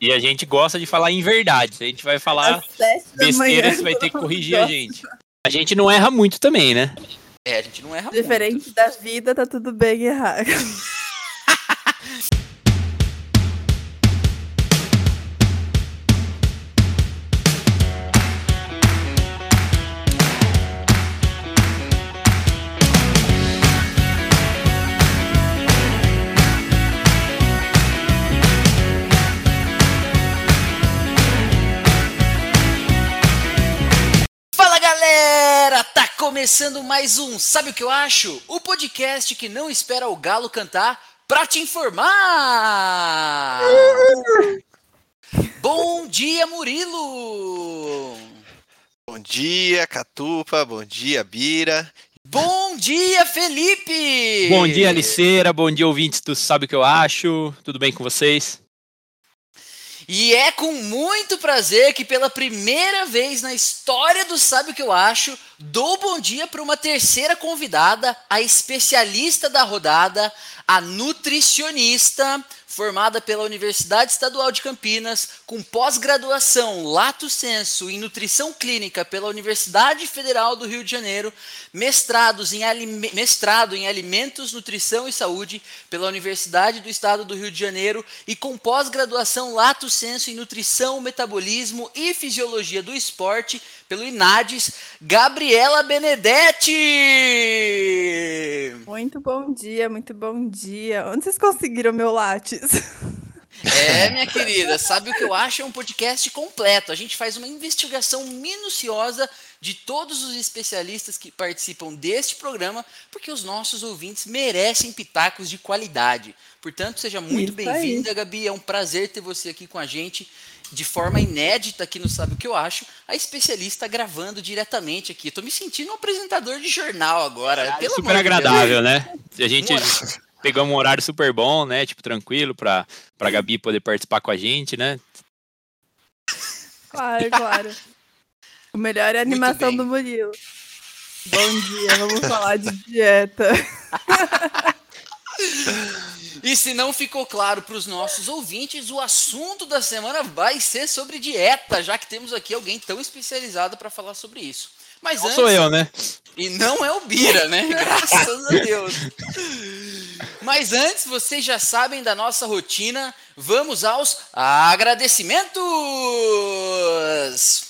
E a gente gosta de falar em verdade. Se a gente vai falar besteira, você vai ter que corrigir a gente. A gente não erra muito também, né? É, a gente não erra Diferente muito. da vida, tá tudo bem errar. Começando mais um Sabe o que eu acho? O podcast que não espera o galo cantar pra te informar. Bom dia, Murilo. Bom dia, Catupa. Bom dia, Bira. Bom dia, Felipe. Bom dia, Aliceira. Bom dia, ouvintes do Sabe o que eu acho? Tudo bem com vocês? E é com muito prazer que pela primeira vez na história do Sabe o que eu acho, dou bom dia para uma terceira convidada, a especialista da rodada, a nutricionista, formada pela Universidade Estadual de Campinas, com pós-graduação Lato Senso em Nutrição Clínica pela Universidade Federal do Rio de Janeiro, mestrados em mestrado em Alimentos, Nutrição e Saúde pela Universidade do Estado do Rio de Janeiro e com pós-graduação Lato Senso em Nutrição, Metabolismo e Fisiologia do Esporte pelo INADES, Gabriela Benedetti! Muito bom dia, muito bom dia. Onde vocês conseguiram meu látis? É, minha querida, sabe o que eu acho? É um podcast completo. A gente faz uma investigação minuciosa de todos os especialistas que participam deste programa, porque os nossos ouvintes merecem pitacos de qualidade. Portanto, seja muito bem-vinda, Gabi. É um prazer ter você aqui com a gente. De forma inédita aqui no Sabe o que eu acho, a especialista gravando diretamente aqui. Tô me sentindo um apresentador de jornal agora. pelo super amor de Deus. agradável, né? A gente pegamos um horário super bom, né? Tipo, tranquilo, pra, pra Gabi poder participar com a gente, né? Claro, claro. O melhor é a animação do Murilo. Bom dia, vamos falar de dieta. E se não ficou claro para os nossos ouvintes, o assunto da semana vai ser sobre dieta, já que temos aqui alguém tão especializado para falar sobre isso. Mas Não antes, sou eu, né? e não é o Bira, né? Graças a Deus. Mas antes, vocês já sabem da nossa rotina, vamos aos agradecimentos.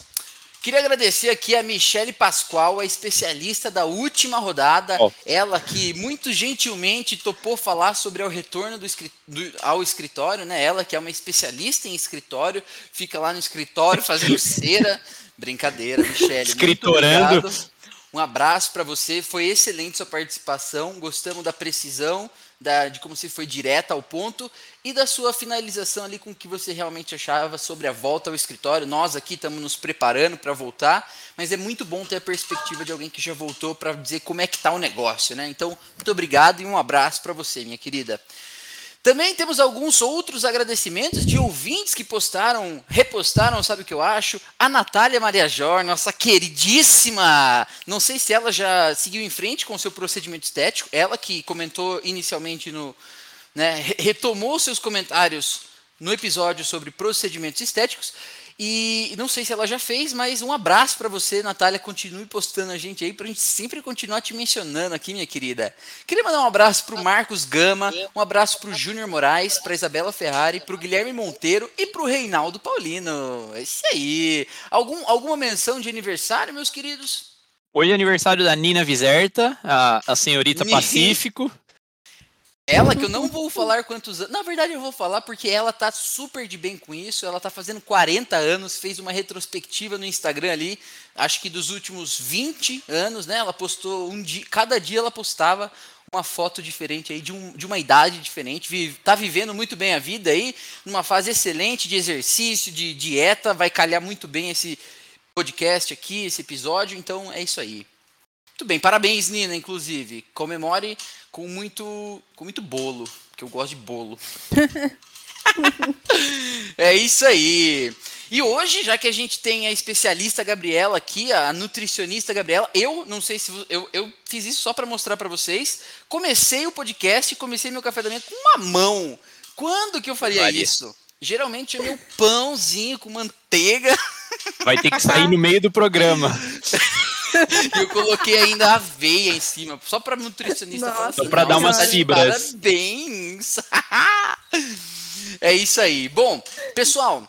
Queria agradecer aqui a Michele Pascoal, a especialista da última rodada. Ó. Ela que muito gentilmente topou falar sobre o retorno do do- ao escritório, né? Ela que é uma especialista em escritório, fica lá no escritório fazendo cera. Brincadeira, Michele. Escritorando. Um abraço para você, foi excelente sua participação. Gostamos da precisão, da, de como você foi direta ao ponto e da sua finalização ali com o que você realmente achava sobre a volta ao escritório. Nós aqui estamos nos preparando para voltar, mas é muito bom ter a perspectiva de alguém que já voltou para dizer como é que tá o negócio, né? Então, muito obrigado e um abraço para você, minha querida. Também temos alguns outros agradecimentos de ouvintes que postaram, repostaram, sabe o que eu acho? A Natália Maria Jor, nossa queridíssima. Não sei se ela já seguiu em frente com o seu procedimento estético. Ela que comentou inicialmente no. Né, re- retomou seus comentários no episódio sobre procedimentos estéticos. E não sei se ela já fez, mas um abraço para você, Natália. Continue postando a gente aí pra gente sempre continuar te mencionando aqui, minha querida. Queria mandar um abraço pro Marcos Gama, um abraço pro Júnior Moraes, pra Isabela Ferrari, pro Guilherme Monteiro e pro Reinaldo Paulino. É isso aí. Algum, alguma menção de aniversário, meus queridos? Hoje é aniversário da Nina Viserta, a, a senhorita Pacífico. Ela que eu não vou falar quantos anos. Na verdade, eu vou falar porque ela tá super de bem com isso. Ela tá fazendo 40 anos, fez uma retrospectiva no Instagram ali, acho que dos últimos 20 anos, né? Ela postou um dia, cada dia ela postava uma foto diferente aí de, um, de uma idade diferente. Vi, tá vivendo muito bem a vida aí, numa fase excelente de exercício, de dieta. Vai calhar muito bem esse podcast aqui, esse episódio. Então é isso aí. Muito bem, parabéns, Nina, inclusive. Comemore com muito, com muito bolo, que eu gosto de bolo. é isso aí. E hoje, já que a gente tem a especialista Gabriela aqui, a nutricionista Gabriela, eu não sei se eu, eu fiz isso só para mostrar para vocês. Comecei o podcast, comecei meu café da manhã com uma mão. Quando que eu faria Faria. isso? Geralmente é meu pãozinho com manteiga. Vai ter que sair no meio do programa. E eu coloquei ainda aveia em cima, só para nutricionista Nossa, falar assim, Só pra dar "Nossa, umas fibras." Parabéns! é isso aí. Bom, pessoal,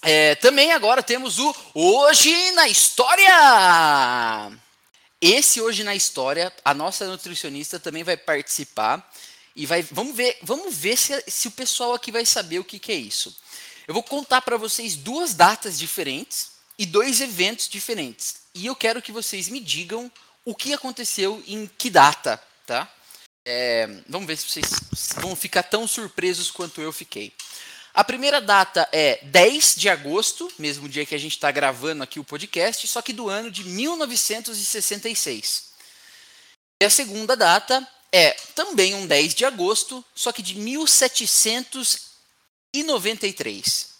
é, também agora temos o Hoje na História! Esse Hoje na História, a nossa nutricionista também vai participar. E vai, vamos ver, vamos ver se, se o pessoal aqui vai saber o que, que é isso. Eu vou contar para vocês duas datas diferentes e dois eventos diferentes. E eu quero que vocês me digam o que aconteceu em que data, tá? É, vamos ver se vocês vão ficar tão surpresos quanto eu fiquei. A primeira data é 10 de agosto, mesmo dia que a gente está gravando aqui o podcast, só que do ano de 1966. E a segunda data é também um 10 de agosto, só que de 1793.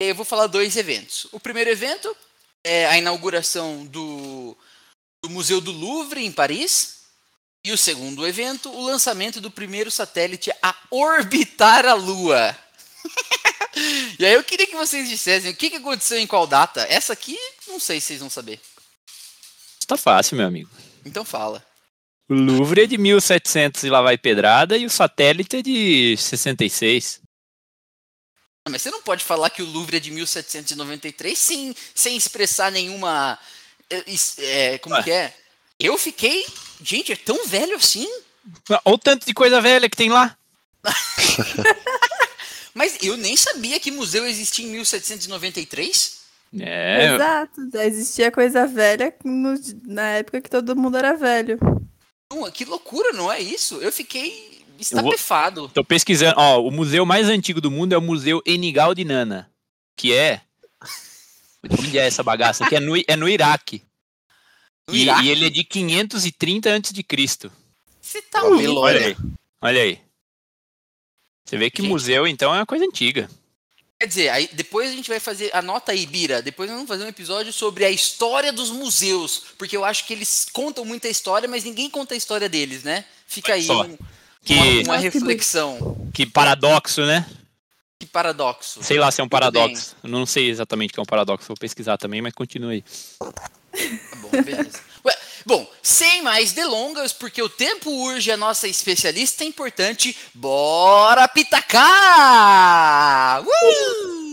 Eu vou falar dois eventos. O primeiro evento é a inauguração do, do Museu do Louvre, em Paris. E o segundo evento, o lançamento do primeiro satélite a orbitar a Lua. e aí eu queria que vocês dissessem o que, que aconteceu em qual data. Essa aqui, não sei se vocês vão saber. Tá fácil, meu amigo. Então fala. O Louvre é de 1700 e lá vai pedrada e o satélite é de 66. Ah, Mas você não pode falar que o Louvre é de 1793 sem, sem expressar nenhuma. é, como Ué. que é? Eu fiquei. Gente, é tão velho assim? Olha o tanto de coisa velha que tem lá. Mas eu nem sabia que museu existia em 1793. É, Exato, já existia coisa velha no- na época que todo mundo era velho. Não, que loucura, não é isso? Eu fiquei estapefado. tô pesquisando. Ó, o museu mais antigo do mundo é o Museu Enigal de Nana, que é. Onde é essa bagaça? Que é no, é no Iraque. No E, Iraque? e ele é de 530 a.C. Você tá Ô, maluco? Olha aí. Olha aí. Você vê que Gente. museu, então, é uma coisa antiga. Quer dizer, aí depois a gente vai fazer. Anota aí, Bira. Depois nós vamos fazer um episódio sobre a história dos museus. Porque eu acho que eles contam muita história, mas ninguém conta a história deles, né? Fica aí Só. um- Que, uma, uma reflexão. que paradoxo, né? Que paradoxo. Sei lá se é um paradoxo. Eu não sei exatamente o que é um paradoxo. Vou pesquisar também, mas continue aí. Tá bom, beleza. Ué, bom, sem mais delongas, porque o tempo urge a nossa especialista importante, bora pitacar! Uh!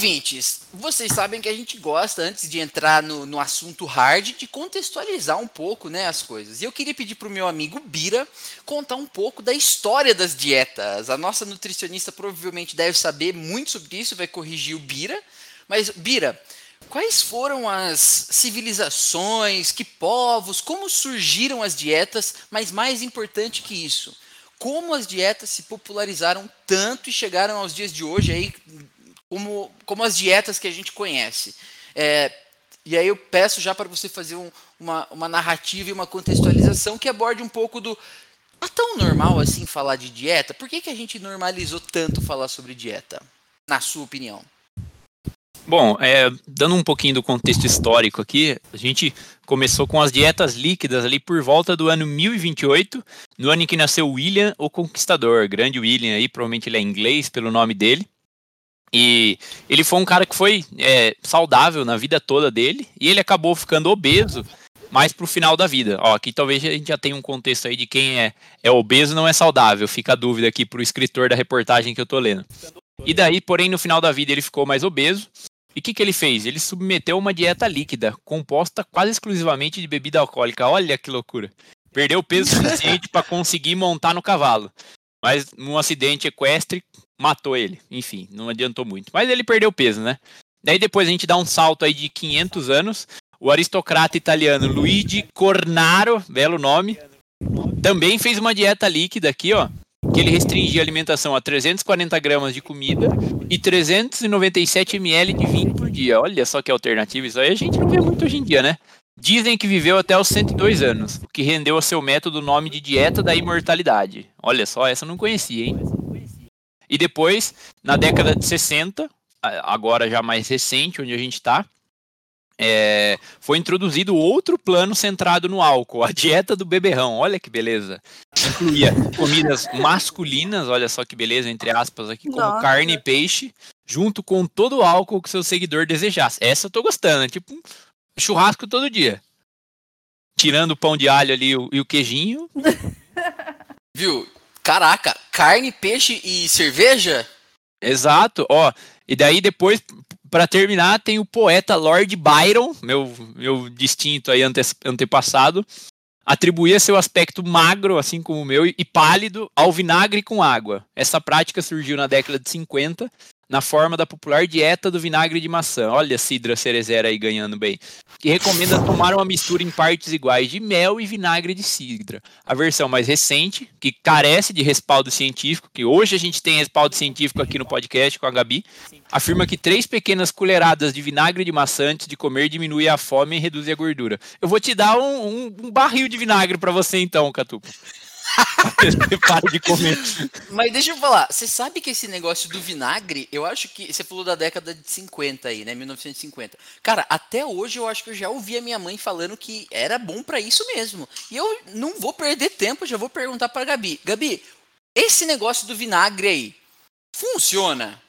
Ouvintes, vocês sabem que a gente gosta, antes de entrar no, no assunto hard, de contextualizar um pouco né, as coisas. E eu queria pedir para o meu amigo Bira contar um pouco da história das dietas. A nossa nutricionista provavelmente deve saber muito sobre isso, vai corrigir o Bira. Mas, Bira, quais foram as civilizações, que povos, como surgiram as dietas, mas mais importante que isso, como as dietas se popularizaram tanto e chegaram aos dias de hoje aí como, como as dietas que a gente conhece. É, e aí eu peço já para você fazer um- uma, uma narrativa e uma contextualização que aborde um pouco do. É tão normal assim falar de dieta? Por que, que a gente normalizou tanto falar sobre dieta? Na sua opinião? Bom, é, dando um pouquinho do contexto histórico aqui, a gente começou com as dietas líquidas ali por volta do ano 1028, no ano em que nasceu William o Conquistador, grande William aí, provavelmente ele é inglês pelo nome dele. E ele foi um cara que foi é, saudável na vida toda dele, e ele acabou ficando obeso mais pro final da vida. Ó, aqui talvez a gente já tenha um contexto aí de quem é, é obeso não é saudável, fica a dúvida aqui pro escritor da reportagem que eu tô lendo. E daí, porém, no final da vida ele ficou mais obeso, e o que, que ele fez? Ele submeteu uma dieta líquida, composta quase exclusivamente de bebida alcoólica. Olha que loucura. Perdeu peso suficiente para conseguir montar no cavalo. Mas num acidente equestre, matou ele. Enfim, não adiantou muito. Mas ele perdeu peso, né? Daí depois a gente dá um salto aí de 500 anos. O aristocrata italiano Luigi Cornaro, belo nome, também fez uma dieta líquida aqui, ó. Que ele restringia a alimentação a 340 gramas de comida e 397 ml de vinho por dia. Olha só que alternativa. Isso aí a gente não vê muito hoje em dia, né? Dizem que viveu até os 102 anos, o que rendeu a seu método o nome de dieta da imortalidade. Olha só, essa eu não conhecia, hein? E depois, na década de 60, a- agora já mais recente, onde a gente está, é, foi introduzido outro plano centrado no álcool, a dieta do beberrão. Olha que beleza. Incluía comidas masculinas, olha só que beleza, entre aspas, aqui, como Nossa. carne e peixe, junto com todo o álcool que seu seguidor desejasse. Essa eu tô gostando, é tipo churrasco todo dia. Tirando o pão de alho ali o- e o queijinho. Viu? Caraca, carne, peixe e cerveja? Exato, ó. E daí depois, pra terminar, tem o poeta Lord Byron, meu, meu distinto aí ante, antepassado, atribuía seu aspecto magro, assim como o meu, e pálido ao vinagre com água. Essa prática surgiu na década de 50, na forma da popular dieta do vinagre de maçã. Olha a Cidra Cerezera aí ganhando bem. Que recomenda tomar uma mistura em partes iguais de mel e vinagre de cidra. A versão mais recente, que carece de respaldo científico, que hoje a gente tem respaldo científico aqui no podcast com a Gabi, afirma que três pequenas colheradas de vinagre de maçã antes de comer diminui a fome e reduz a gordura. Eu vou te dar um, um- um barril de vinagre pra você então, Catupa. Para de comer. Mas deixa eu falar, você sabe que esse negócio do vinagre, eu acho que. Você falou da década de 50 aí, né? 1950. Cara, até hoje eu acho que eu já ouvi a minha mãe falando que era bom pra isso mesmo. E eu não vou perder tempo, já vou perguntar pra Gabi. Gabi, esse negócio do vinagre aí, funciona?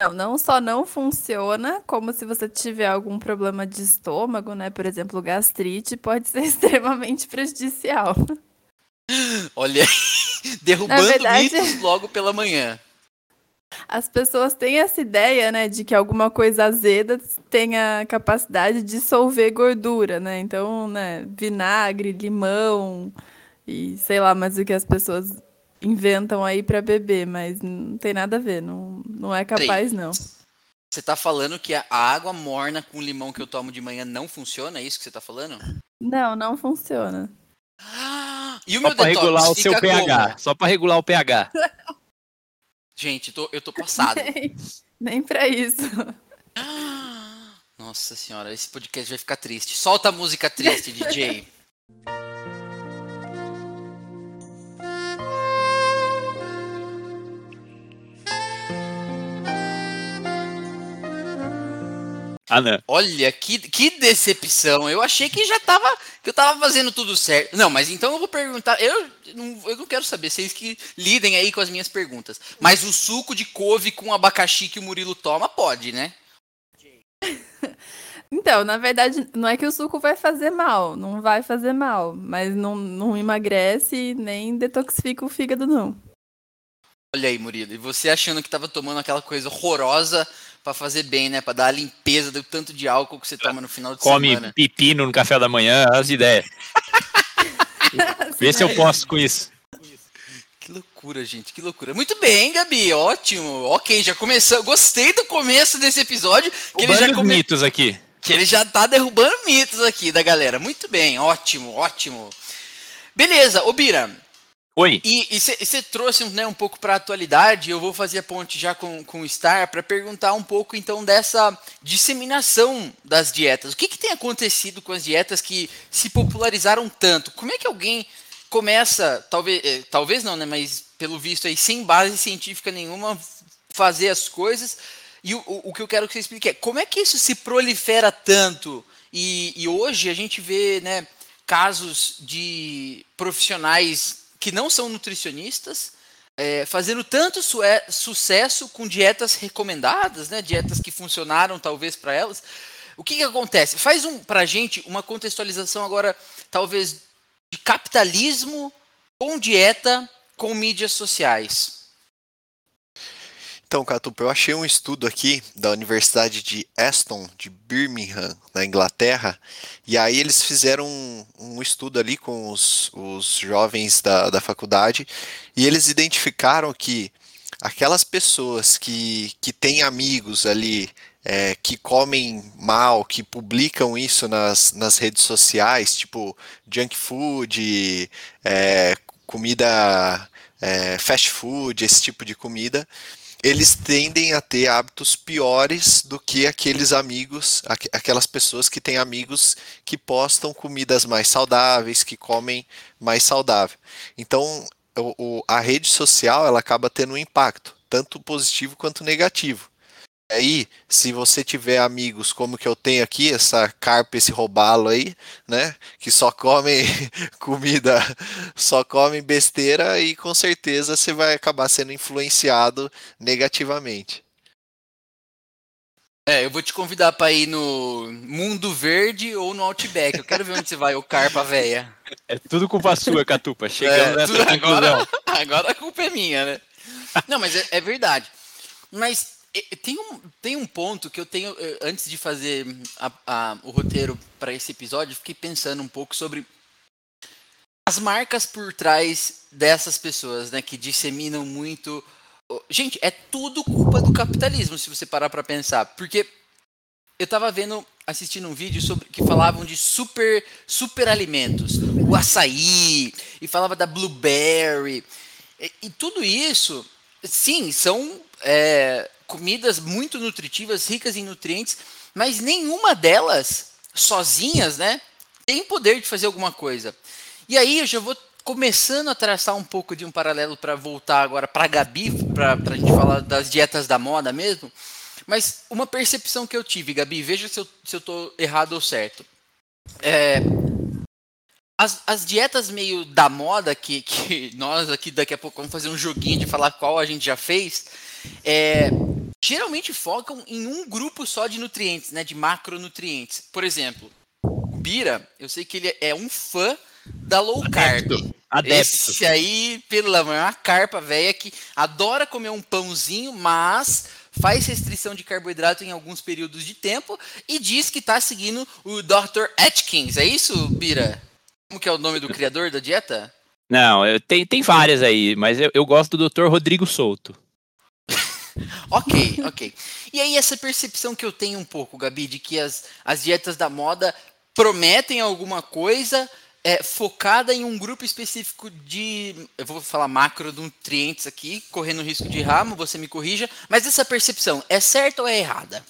Não, não só não funciona, como se você tiver algum problema de estômago, né? Por exemplo, gastrite, pode ser extremamente prejudicial. Olha aí, derrubando verdade- mitos logo pela manhã. As pessoas têm essa ideia, né, de que alguma coisa azeda tem a capacidade de dissolver gordura, né? Então, né, vinagre, limão e sei lá mais o que as pessoas inventam aí pra beber, mas não tem nada a ver, não, não é capaz não. Você tá falando que a água morna com limão que eu tomo de manhã não funciona? É isso que você tá falando? Não, não funciona. Ah, E o Só meu pra detox regular o seu pH. como? Só pra regular o pH. Gente, tô- eu tô passado. Nem, nem pra isso. Nossa senhora, esse podcast vai ficar triste. Solta a música triste, DJ. Ah, não. Olha, que, que decepção. Eu achei que já tava. que eu tava fazendo tudo certo. Não, mas então eu vou perguntar. Eu não, eu não quero saber, vocês que lidem aí com as minhas perguntas. Mas o suco de couve com abacaxi que o Murilo toma, pode, né? Então, na verdade, não é que o suco vai fazer mal, não vai fazer mal, mas não, não emagrece nem detoxifica o fígado, não. Olha aí, Murilo. E você achando que tava tomando aquela coisa horrorosa pra fazer bem, né? Pra dar a limpeza do tanto de álcool que você toma no final de Come semana. pepino no café da manhã, as ideias. Vê se eu posso com isso. Que loucura, gente, que loucura. Muito bem, Gabi, ótimo. Ok, já começou. Gostei do começo desse episódio. Que ele, já come... mitos aqui. que ele já tá derrubando mitos aqui da galera. Muito bem, ótimo, ótimo. Beleza, ô Bira, Oi. e você trouxe né, um pouco para a atualidade, eu vou fazer a ponte já com, com o Star para perguntar um pouco então dessa disseminação das dietas. O que, que tem acontecido com as dietas que se popularizaram tanto? Como é que alguém começa, talvez, eh, talvez não, né, mas pelo visto aí, sem base científica nenhuma, fazer as coisas? E o, o, que eu quero que você explique é como é que isso se prolifera tanto? E, e hoje a gente vê né, casos de profissionais que não são nutricionistas é, fazendo tanto sue- sucesso com dietas recomendadas, né, dietas que funcionaram talvez para elas. O que, que acontece? Faz um, para a gente uma contextualização agora, talvez, de capitalismo com dieta com mídias sociais. Então, Catupa, eu achei um estudo aqui da Universidade de Aston, de Birmingham, na Inglaterra, e aí eles fizeram um, um estudo ali com os, os jovens da, da faculdade, e eles identificaram que aquelas pessoas que, que têm amigos ali, é, que comem mal, que publicam isso nas, nas redes sociais, tipo junk food, é, comida, é, fast food, esse tipo de comida, eles tendem a ter hábitos piores do que aqueles amigos, aqu- aquelas pessoas que têm amigos que postam comidas mais saudáveis, que comem mais saudável. Então, o- o- a rede social ela acaba tendo um impacto, tanto positivo quanto negativo. Aí, se você tiver amigos como que eu tenho aqui, essa carpa, esse robalo aí, né, que só comem comida, só comem besteira e com certeza você vai acabar sendo influenciado negativamente. É, eu vou te convidar para ir no Mundo Verde ou no Outback. Eu quero ver onde você vai, o Carpa Véia. É tudo culpa sua, Catupa. Chegamos é, nessa agora, agora a culpa é minha, né? Não, mas é, é verdade. Mas tem um, tem um ponto que eu tenho, eh, antes de fazer a, a, o roteiro para esse episódio, fiquei pensando um pouco sobre as marcas por trás dessas pessoas, né, que disseminam muito. Gente, é tudo culpa do capitalismo, se você parar para pensar, porque eu tava vendo, assistindo um vídeo sobre que falavam de super super alimentos, o açaí e falava da blueberry e, e tudo isso, sim, são é, comidas muito nutritivas, ricas em nutrientes, mas nenhuma delas, sozinhas, né, tem poder de fazer alguma coisa. E aí eu já vou começando a traçar um pouco de um paralelo para voltar agora para a Gabi, para a gente falar das dietas da moda mesmo. Mas uma percepção que eu tive, Gabi, veja se eu, eu errado ou certo. É, as, as dietas meio da moda, que, que nós aqui daqui a pouco vamos fazer um joguinho de falar qual a gente já fez, é, geralmente focam em um grupo só de nutrientes, né, de macronutrientes. Por exemplo, o Bira, eu sei que ele é um fã da low carb. Adepto. Esse aí, pelo amor, é uma carpa velha que adora comer um pãozinho, mas faz restrição de carboidrato em alguns períodos de tempo e diz que está seguindo o Dr. Atkins. É isso, Bira? Como que é o nome do criador da dieta? Não, tem, tem várias aí, mas eu, eu gosto do Dr. Rodrigo Souto. Ok, ok. E aí essa percepção que eu tenho um pouco, Gabi, de que as, as dietas da moda prometem alguma coisa é, focada em um grupo específico de, eu vou falar macronutrientes aqui, correndo risco de ramo, você me corrija, mas essa percepção é certa ou é errada?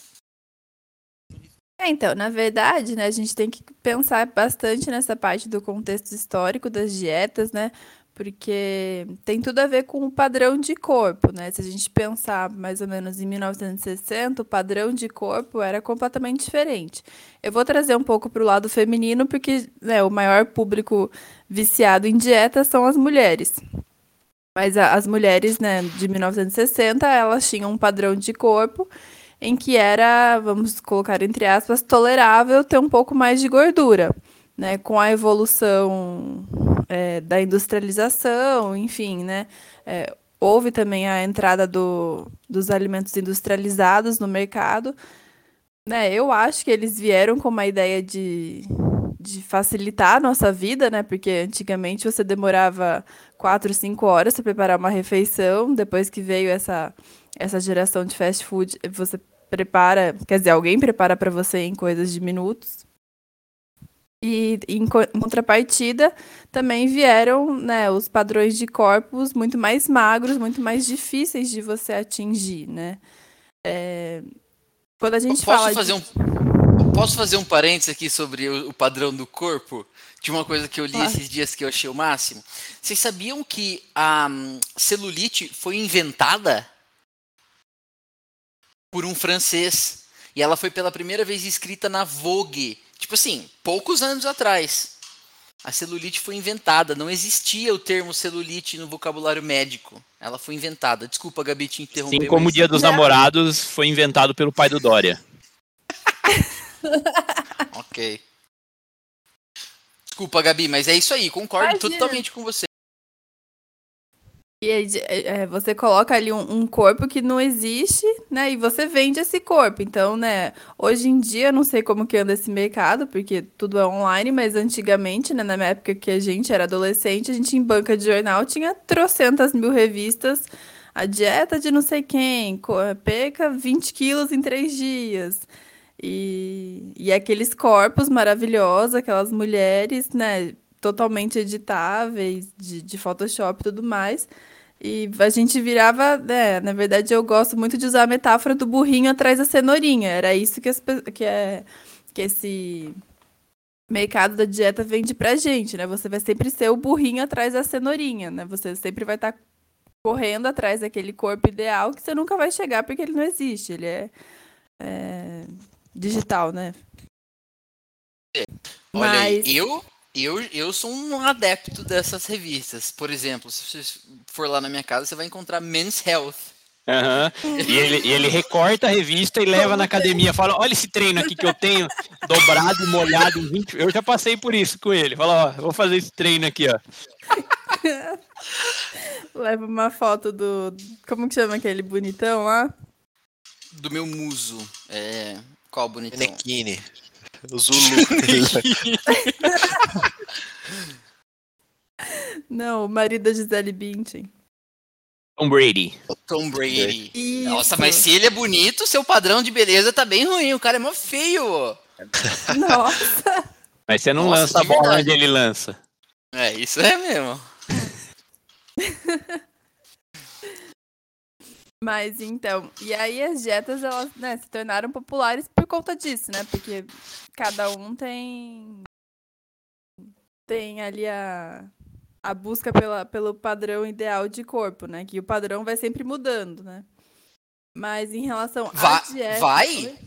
É, então, na verdade, né, a gente tem que pensar bastante nessa parte do contexto histórico das dietas, né? Porque tem tudo a ver com o padrão de corpo, né? Se a gente pensar mais ou menos em 1960, o padrão de corpo era completamente diferente. Eu vou trazer um pouco para o lado feminino, porque né, o maior público viciado em dieta são as mulheres. Mas a, as mulheres né, de 1960, elas tinham um padrão de corpo em que era, vamos colocar entre aspas, tolerável ter um pouco mais de gordura. Né, com a evolução é, da industrialização, enfim, né? É, houve também a entrada do, dos alimentos industrializados no mercado. Né, eu acho que eles vieram com uma ideia de, de facilitar a nossa vida, né? Porque antigamente você demorava quatro, cinco horas para preparar uma refeição. Depois que veio essa, essa geração de fast food, você prepara, quer dizer, alguém prepara para você em coisas de minutos. E em, contrapartida, também vieram né, os padrões de corpos muito mais magros, muito mais difíceis de você atingir, né? É... Quando a gente posso fala fazer de... um Posso fazer um parênteses aqui sobre o, o padrão do corpo? De uma coisa que eu li esses dias que eu achei o máximo. Vocês sabiam que a um, celulite foi inventada por um francês? E ela foi pela primeira vez escrita na Vogue Tipo assim, poucos anos atrás, a celulite foi inventada. Não existia o termo celulite no vocabulário médico. Ela foi inventada. Desculpa, Gabi, te interromper. Assim como o Dia dos Namorados foi inventado pelo pai do Dória. ok. Desculpa, Gabi, mas é isso aí. Concordo Imagina. totalmente com você. E é, é, você coloca ali um, um, corpo que não existe, né? E você vende esse corpo. Então, né? Hoje em dia, não sei como que anda esse mercado, porque tudo é online, mas antigamente, né? Na minha época que a gente era adolescente, a gente em banca de jornal tinha trocentas mil revistas. A dieta de não sei quem, perca 20 quilos em três dias. E, e aqueles corpos maravilhosos, aquelas mulheres, né? Totalmente editáveis, de, de Photoshop e tudo mais. E a gente virava, né, na verdade eu gosto muito de usar a metáfora do burrinho atrás da cenourinha. Era isso que, as, que, é, que esse mercado da dieta vende pra gente, né? Você vai sempre ser o burrinho atrás da cenourinha, né? Você sempre vai estar tá correndo atrás daquele corpo ideal que você nunca vai chegar porque ele não existe. Ele é, é digital, né? Olha aí, eu, eu, eu sou um adepto dessas revistas. Por exemplo, se você for lá na minha casa, você vai encontrar Men's Health. Uhum. E, ele, e ele recorta a revista e leva na academia. Fala: Olha esse treino aqui que eu tenho, dobrado molhado em 20. Eu já passei por isso com ele. Fala: Ó, vou fazer esse treino aqui, ó. Leva uma foto do. Como que chama aquele bonitão lá? Do meu muso. É. Qual bonitão? Enequine. O Zulu. Não, o marido da Gisele Bündchen. Tom Brady. Tom Brady. Isso. Nossa, mas se ele é bonito, seu padrão de beleza tá bem ruim. O cara é mó feio. Nossa! Mas você não Nossa, lança a bola onde ele lança. É, isso é mesmo. Mas então, e aí as dietas elas né, se tornaram populares por conta disso, né? Porque cada um tem tem ali a, a busca pela, pelo padrão ideal de corpo, né? Que o padrão vai sempre mudando, né? Mas em relação Va- à dieta. vai?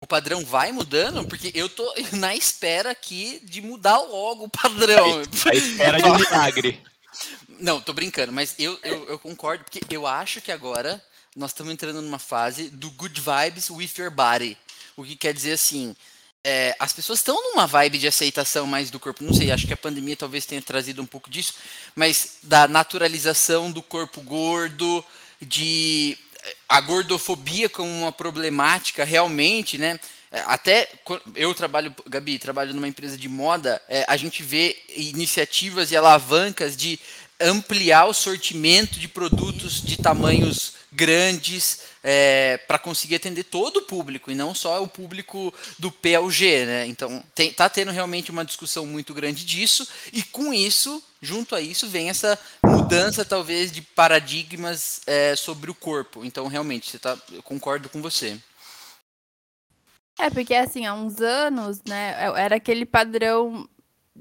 O padrão vai mudando? Porque eu tô na espera aqui de mudar logo o padrão. A espera de um milagre. Não, tô brincando, mas eu, eu, eu concordo, porque eu acho que agora nós estamos entrando numa fase do good vibes with your body. O que quer dizer assim, é, as pessoas estão numa vibe de aceitação mais do corpo. Não sei, acho que a pandemia talvez tenha trazido um pouco disso, mas da naturalização do corpo gordo, de a gordofobia como uma problemática realmente, né? Até eu trabalho, Gabi, trabalho numa empresa de moda, é, a gente vê iniciativas e alavancas de ampliar o sortimento de produtos de tamanhos grandes para conseguir atender todo o público e não só o público do P ao G, né? Então tem, tá tendo realmente uma discussão muito grande disso e com isso, junto a isso, vem essa mudança talvez de paradigmas é, sobre o corpo. Então realmente, você tá, eu concordo com você. É, porque assim, há uns anos, né, era aquele padrão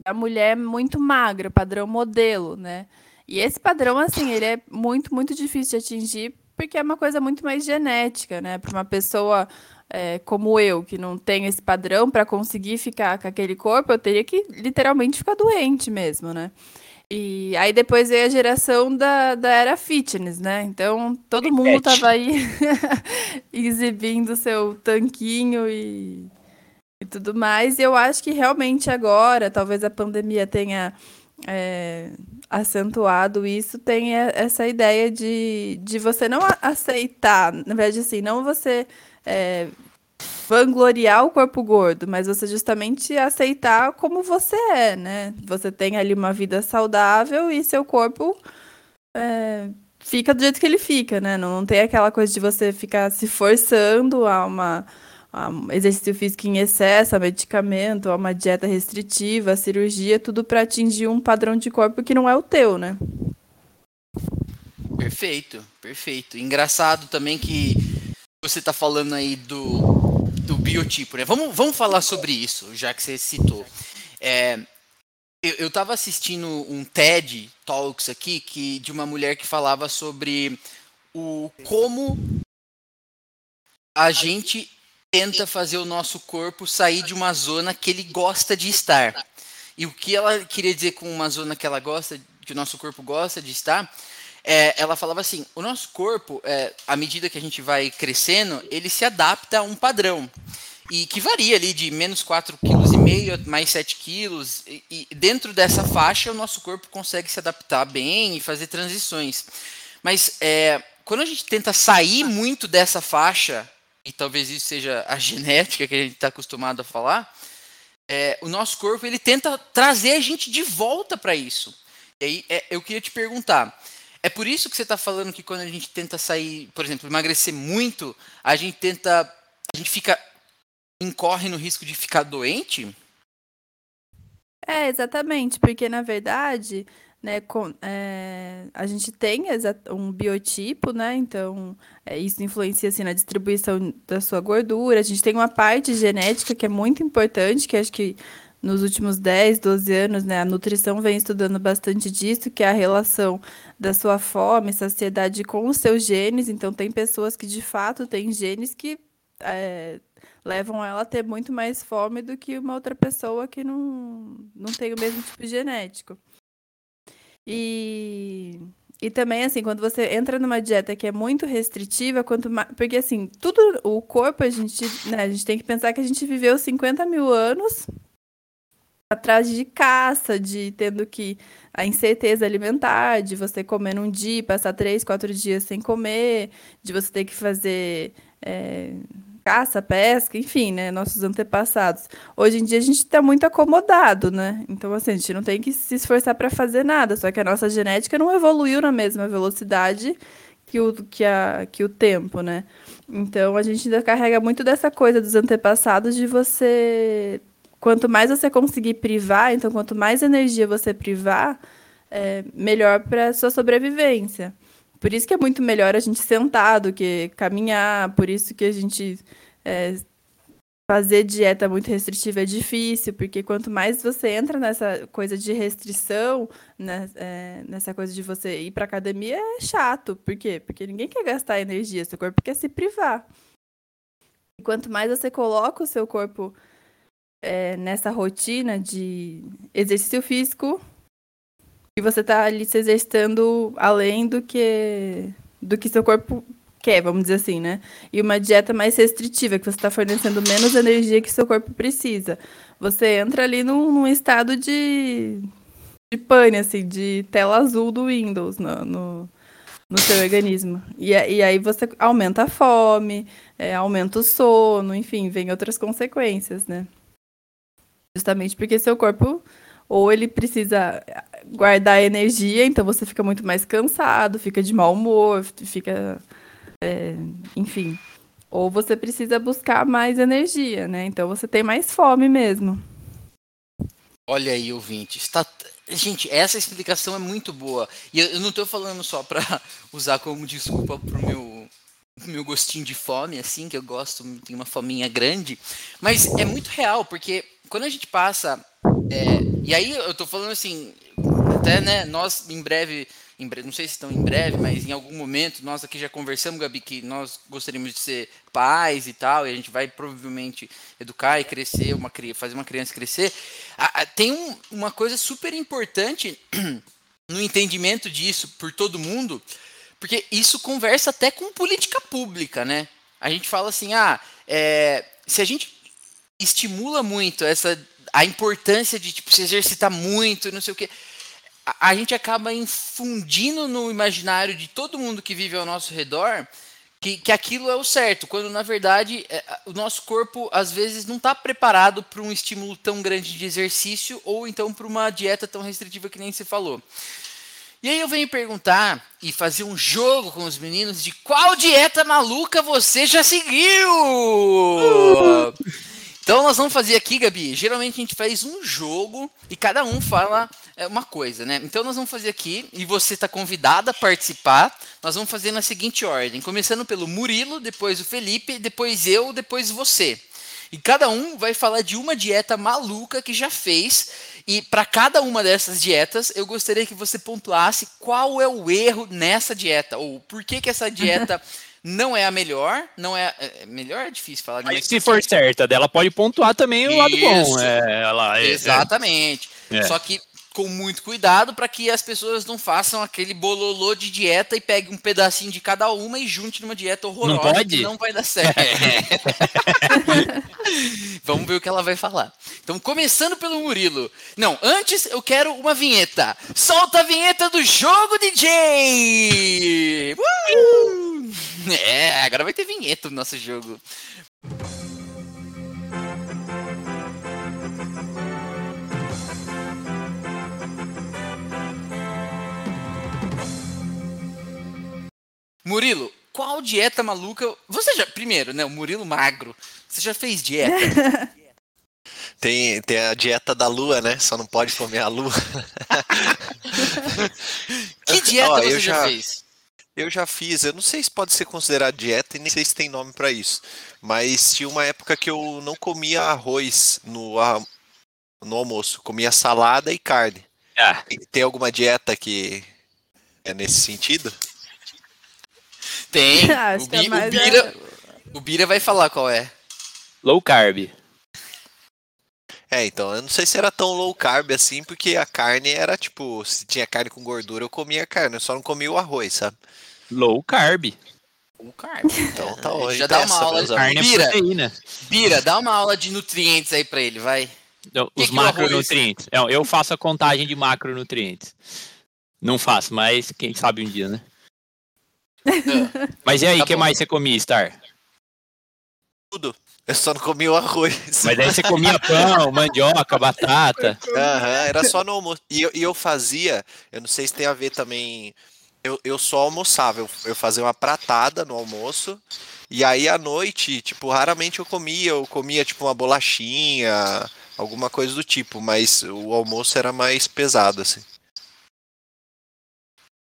da mulher muito magra, padrão modelo, né? E esse padrão, assim, ele é muito, muito difícil de atingir, porque é uma coisa muito mais genética, né? Para uma pessoa é, como eu, que não tem esse padrão, para conseguir ficar com aquele corpo, eu teria que literalmente ficar doente mesmo, né? E aí depois veio a geração da, da era fitness, né? Então todo mundo tava aí exibindo seu tanquinho e, e tudo mais. E eu acho que realmente agora, talvez a pandemia tenha é, acentuado isso, tem essa ideia de, de você não aceitar, na verdade, assim, não você é, vangloriar o corpo gordo, mas você justamente aceitar como você é, né? Você tem ali uma vida saudável e seu corpo é, fica do jeito que ele fica, né? Não, não tem aquela coisa de você ficar se forçando a uma um exercício físico em excesso, a medicamento, uma dieta restritiva, a cirurgia, tudo para atingir um padrão de corpo que não é o teu, né? Perfeito, perfeito. Engraçado também que você está falando aí do, do biotipo, né? Vamos, vamos falar sobre isso, já que você citou. É, eu, eu tava assistindo um TED Talks aqui que, de uma mulher que falava sobre o como a gente tenta fazer o nosso corpo sair de uma zona que ele gosta de estar. E o que ela queria dizer com uma zona que ela gosta, que o nosso corpo gosta de estar, é, ela falava assim: o nosso corpo, é, à medida que a gente vai crescendo, ele se adapta a um padrão. E que varia ali de menos 4,5 kg a mais 7 quilos. E, e dentro dessa faixa, o nosso corpo consegue se adaptar bem e fazer transições. Mas é, quando a gente tenta sair muito dessa faixa, e talvez isso seja a genética que a gente está acostumado a falar, é, o nosso corpo ele tenta trazer a gente de volta para isso. E aí é, eu queria te perguntar, é por isso que você está falando que quando a gente tenta sair, por exemplo, emagrecer muito, a gente tenta, a gente fica, incorre no risco de ficar doente? É, exatamente, porque na verdade, né, com- é, a gente tem um biotipo, né? Então, é, isso influencia assim, na distribuição da sua gordura. A gente tem uma parte genética que é muito importante, que acho que nos últimos 10, 12 anos, né, a nutrição vem estudando bastante disso, que é a relação da sua fome, saciedade com os seus genes. Então, tem pessoas que de fato têm genes que é, levam ela a ter muito mais fome do que uma outra pessoa que não, não tem o mesmo tipo genético. E, e também, assim, quando você entra numa dieta que é muito restritiva, quanto mais. Porque, assim, tudo. O corpo, a gente, né, a gente tem que pensar que a gente viveu 50 mil anos atrás de caça, de tendo que a incerteza alimentar, de você comer num dia, passar três, quatro dias sem comer, de você ter que fazer é, caça, pesca, enfim, né? Nossos antepassados. Hoje em dia a gente está muito acomodado, né? Então, assim, a gente não tem que se esforçar para fazer nada, só que a nossa genética não evoluiu na mesma velocidade que o, que a, que o tempo, né? Então, a gente ainda carrega muito dessa coisa dos antepassados de você quanto mais você conseguir privar, então quanto mais energia você privar, é melhor para sua sobrevivência. Por isso que é muito melhor a gente sentar do que caminhar, por isso que a gente é, fazer dieta muito restritiva é difícil, porque quanto mais você entra nessa coisa de restrição, né, é, nessa coisa de você ir para academia, é chato. Por quê? Porque ninguém quer gastar energia, seu corpo quer se privar. E quanto mais você coloca o seu corpo é, nessa rotina de exercício físico e você está ali se exercitando além do que do que seu corpo quer, vamos dizer assim, né? E uma dieta mais restritiva, que você está fornecendo menos energia que seu corpo precisa. Você entra ali num, num estado de, de pane, assim, de tela azul do Windows no, no, no seu organismo. E, e aí você aumenta a fome, é, aumenta o sono, enfim, vem outras consequências, né? Justamente porque seu corpo ou ele precisa guardar energia, então você fica muito mais cansado, fica de mau humor, fica. É, enfim. Ou você precisa buscar mais energia, né? Então você tem mais fome mesmo. Olha aí, ouvinte. Está... Gente, essa explicação é muito boa. E eu não estou falando só para usar como desculpa para o meu, meu gostinho de fome, assim, que eu gosto, tenho uma fominha grande. Mas é muito real, porque quando a gente passa. É, e aí eu tô falando assim, até né, nós em breve, em breve, não sei se estão em breve, mas em algum momento nós aqui já conversamos, Gabi, que nós gostaríamos de ser pais e tal, e a gente vai provavelmente educar e crescer, uma, fazer uma criança crescer. tem um, uma coisa super importante no entendimento disso por todo mundo, porque isso conversa até com política pública, né? A gente fala assim, ah, é, se a gente estimula muito essa a importância de tipo se exercitar muito, não sei o que. A, a, gente acaba infundindo no imaginário de todo mundo que vive ao nosso redor que, que aquilo é o certo, quando na verdade é, o nosso corpo às vezes não está preparado para um estímulo tão grande de exercício ou então para uma dieta tão restritiva que nem você falou. E aí eu venho perguntar e fazer um jogo com os meninos de qual dieta maluca você já seguiu? Então nós vamos fazer aqui, Gabi. Geralmente a gente faz um jogo e cada um fala é, uma coisa, né? Então nós vamos fazer aqui e você está convidado a participar. Nós vamos fazer na seguinte ordem: começando pelo Murilo, depois o Felipe, depois eu, depois você. E cada um vai falar de uma dieta maluca que já fez. E para cada uma dessas dietas, eu gostaria que você pontuasse qual é o erro nessa dieta ou por que que essa dieta não é a melhor, não é, é melhor é difícil falar. Mas se for certa, dela pode pontuar também o lado bom. É, ela, é, é. Exatamente. É. Só que com muito cuidado para que as pessoas não façam aquele bololô de dieta e pegue um pedacinho de cada uma e junte numa dieta horrorosa não pode? que não vai dar certo. Vamos ver o que ela vai falar. Então, começando pelo Murilo. Não, antes eu quero uma vinheta. Solta a vinheta do jogo, DJ! Uh! É, agora vai ter vinheta no nosso jogo. Murilo, qual dieta maluca? Você já. Primeiro, né? O Murilo magro. Você já fez dieta? Tem, tem a dieta da lua, né? Só não pode comer a lua. que dieta Ó, você já, já fez? Eu já fiz, eu não sei se pode ser considerado dieta e nem sei se tem nome para isso. Mas tinha uma época que eu não comia arroz no no almoço. Comia salada e carne. Ah, Tem alguma dieta que é nesse sentido? Tem. Acho o, que é Bi- o mais Bira, o Bira vai falar qual é. low carb. É, então, eu não sei se era tão low carb assim, porque a carne era tipo, se tinha carne com gordura, eu comia carne, eu só não comia o arroz, sabe? Low carb. O carbo. Então tá hoje. Já dá uma aula de. Carne é Bira. proteína. Bira, dá uma aula de nutrientes aí pra ele, vai. Então, Que Os que arroz- macronutrientes. É, eu faço a contagem de macronutrientes. Não faço, mas quem sabe um dia, né? Mas e aí, o Tá que bom. mais você comia, Star? Tudo. Eu só não comia o arroz. Mas aí você comia pão, mandioca, batata. Aham, era só no almoço. E eu, e eu fazia, eu não sei se tem a ver também. Eu, eu só almoçava, eu, eu fazia uma pratada no almoço. E aí à noite, tipo, raramente eu comia, eu comia tipo uma bolachinha, alguma coisa do tipo, mas o almoço era mais pesado, assim.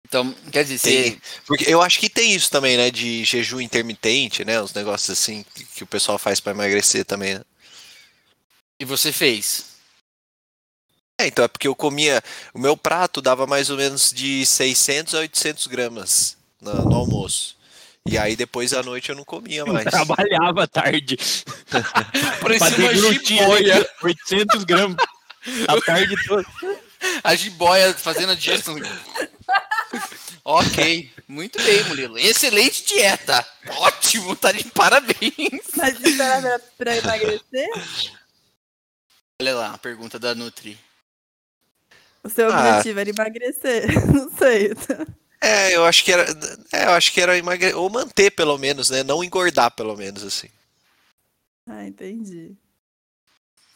Então, quer dizer, Tem- você, Porque eu acho que tem isso também, né? De jejum intermitente, né? Os negócios assim que, que o pessoal faz pra emagrecer também, né? e você fez. É, então é porque eu comia. O meu prato dava mais ou menos de 600 a 800 gramas no, no almoço. E aí depois à noite eu não comia Eu mais. trabalhava à tarde. Parecia uma jiboia. ali, 800 gramas. A tarde toda. A jiboia fazendo a digestão. ok, muito bem, Murilo. Excelente dieta. Ótimo, tá de parabéns. Mas isso era pra, emagrecer? Olha lá, a pergunta da Nutri. O seu Ah. objetivo era emagrecer? Não sei. É, eu acho que era. É, eu acho que era emagre... ou manter pelo menos, né? Não engordar pelo menos assim. Ah, entendi.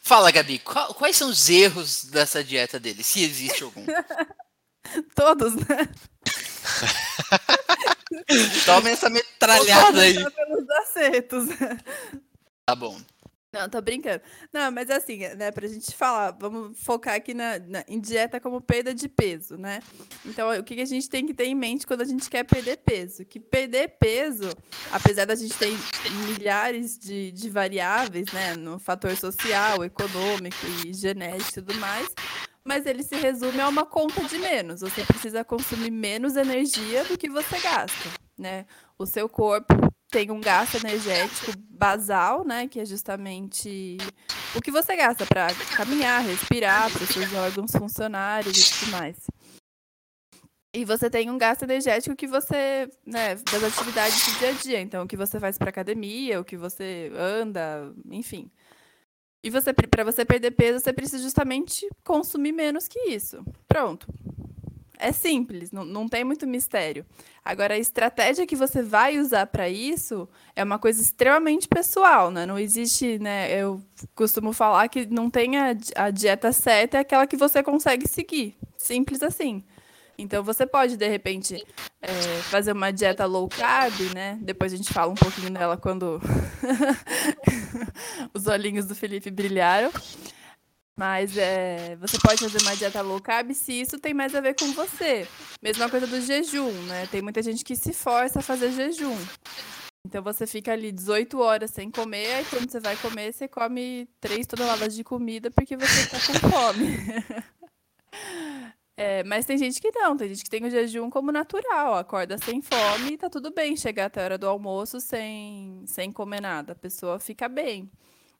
Fala, Gabi, qual- quais são os erros dessa dieta dele, se existe algum? Todos, né? Toma essa metralhada aí. Pelos acertos. Tá bom. Não, tô brincando. Não, mas assim, né, pra gente falar, vamos focar aqui na, na- em dieta como perda de peso, né? Então, o que, que a gente tem que ter em mente quando a gente quer perder peso? Que perder peso, apesar da gente ter milhares de, de variáveis, né, no fator social, econômico e genético e tudo mais, mas ele se resume a uma conta de menos. Você precisa consumir menos energia do que você gasta, né? O seu corpo tem um gasto energético basal, né, que é justamente o que você gasta para caminhar, respirar, para os seus órgãos funcionarem e tudo mais. E você tem um gasto energético que você, né, das atividades do dia a dia, então o que você faz para academia, o que você anda, enfim. E você para você perder peso, você precisa justamente consumir menos que isso. Pronto. É simples, não, não tem muito mistério. Agora, a estratégia que você vai usar para isso é uma coisa extremamente pessoal, né? Não existe, né? Eu costumo falar que não tem a, a dieta certa, é aquela que você consegue seguir. Simples assim. Então, você pode, de repente, é, fazer uma dieta low carb, né? Depois a gente fala um pouquinho dela quando os olhinhos do Felipe brilharam. Mas é, você pode fazer uma dieta low carb se isso tem mais a ver com você. Mesma coisa do jejum, né? Tem muita gente que se força a fazer jejum. Então você fica ali 18 horas sem comer, aí quando você vai comer, você come 3 toneladas de comida porque você tá com fome. É, mas tem gente que não, tem gente que tem o jejum como natural, acorda sem fome e tá tudo bem chegar até a hora do almoço sem, sem comer nada. A pessoa fica bem.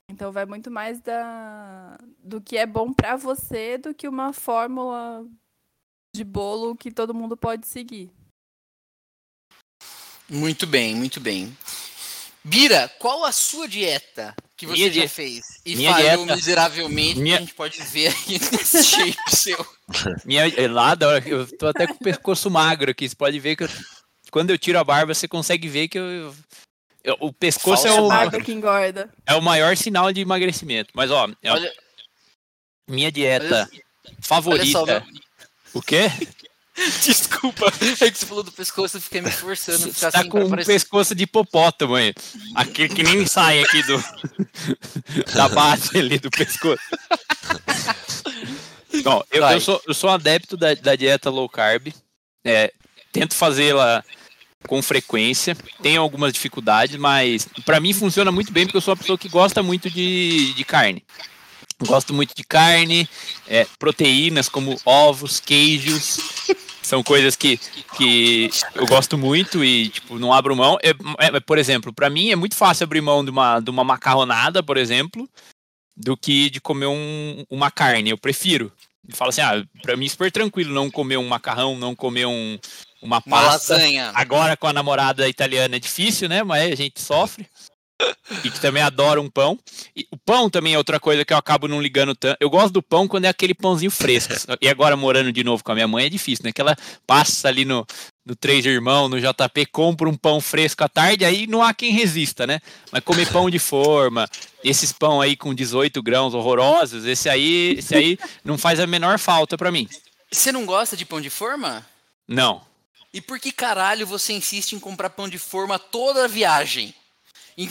Então vai muito mais da, do que é bom pra você do que uma fórmula de bolo que todo mundo pode seguir. Muito bem, muito bem. Bira, qual a sua dieta que você Minha já fez? E minha falhou dieta- miseravelmente, Minha- que a gente pode ver aí nesse shape seu. Minha, é lá, da hora eu tô até com o pescoço magro aqui. Você pode ver que eu- quando eu tiro a barba, você consegue ver que eu. eu- o pescoço é o, Barba que engorda. é o maior sinal de emagrecimento. Mas, ó, é Olha, minha dieta olha favorita. só, meu- O quê? desculpa, é que você falou do pescoço, eu fiquei me forçando Você tá assim com um parecer. pescoço de hipopótamo aí. Aqui que nem sai aqui do. da base ali do pescoço. Bom, eu, eu sou, eu sou adepto da, da dieta low carb. É, tento fazê-la com frequência. Tenho algumas dificuldades, mas pra mim funciona muito bem porque eu sou uma pessoa que gosta muito de, de carne. Gosto muito de carne, é, proteínas como ovos, queijos. São coisas que, que eu gosto muito e, tipo, não abro mão. É, é, por exemplo, para mim é muito fácil abrir mão de uma, de uma macarronada, por exemplo, do que de comer um, uma carne. Eu prefiro. E falo assim, ah, pra mim é super tranquilo não comer um macarrão, não comer um, uma pasta. Uma lasanha. Agora com a namorada italiana é difícil, né? Mas a gente sofre. E que também adora um pão. E o pão também é outra coisa que eu acabo não ligando tanto. Eu gosto do pão quando é aquele pãozinho fresco. E agora morando de novo com a minha mãe é difícil, né? Que ela passa ali no, no Três Irmãos, no JP, compra um pão fresco à tarde, aí não há quem resista, né? Mas comer pão de forma, esses pão aí com 18 grãos horrorosos, esse aí, esse aí não faz a menor falta para mim. Você não gosta de pão de forma? Não. E por que caralho você insiste em comprar pão de forma toda a viagem?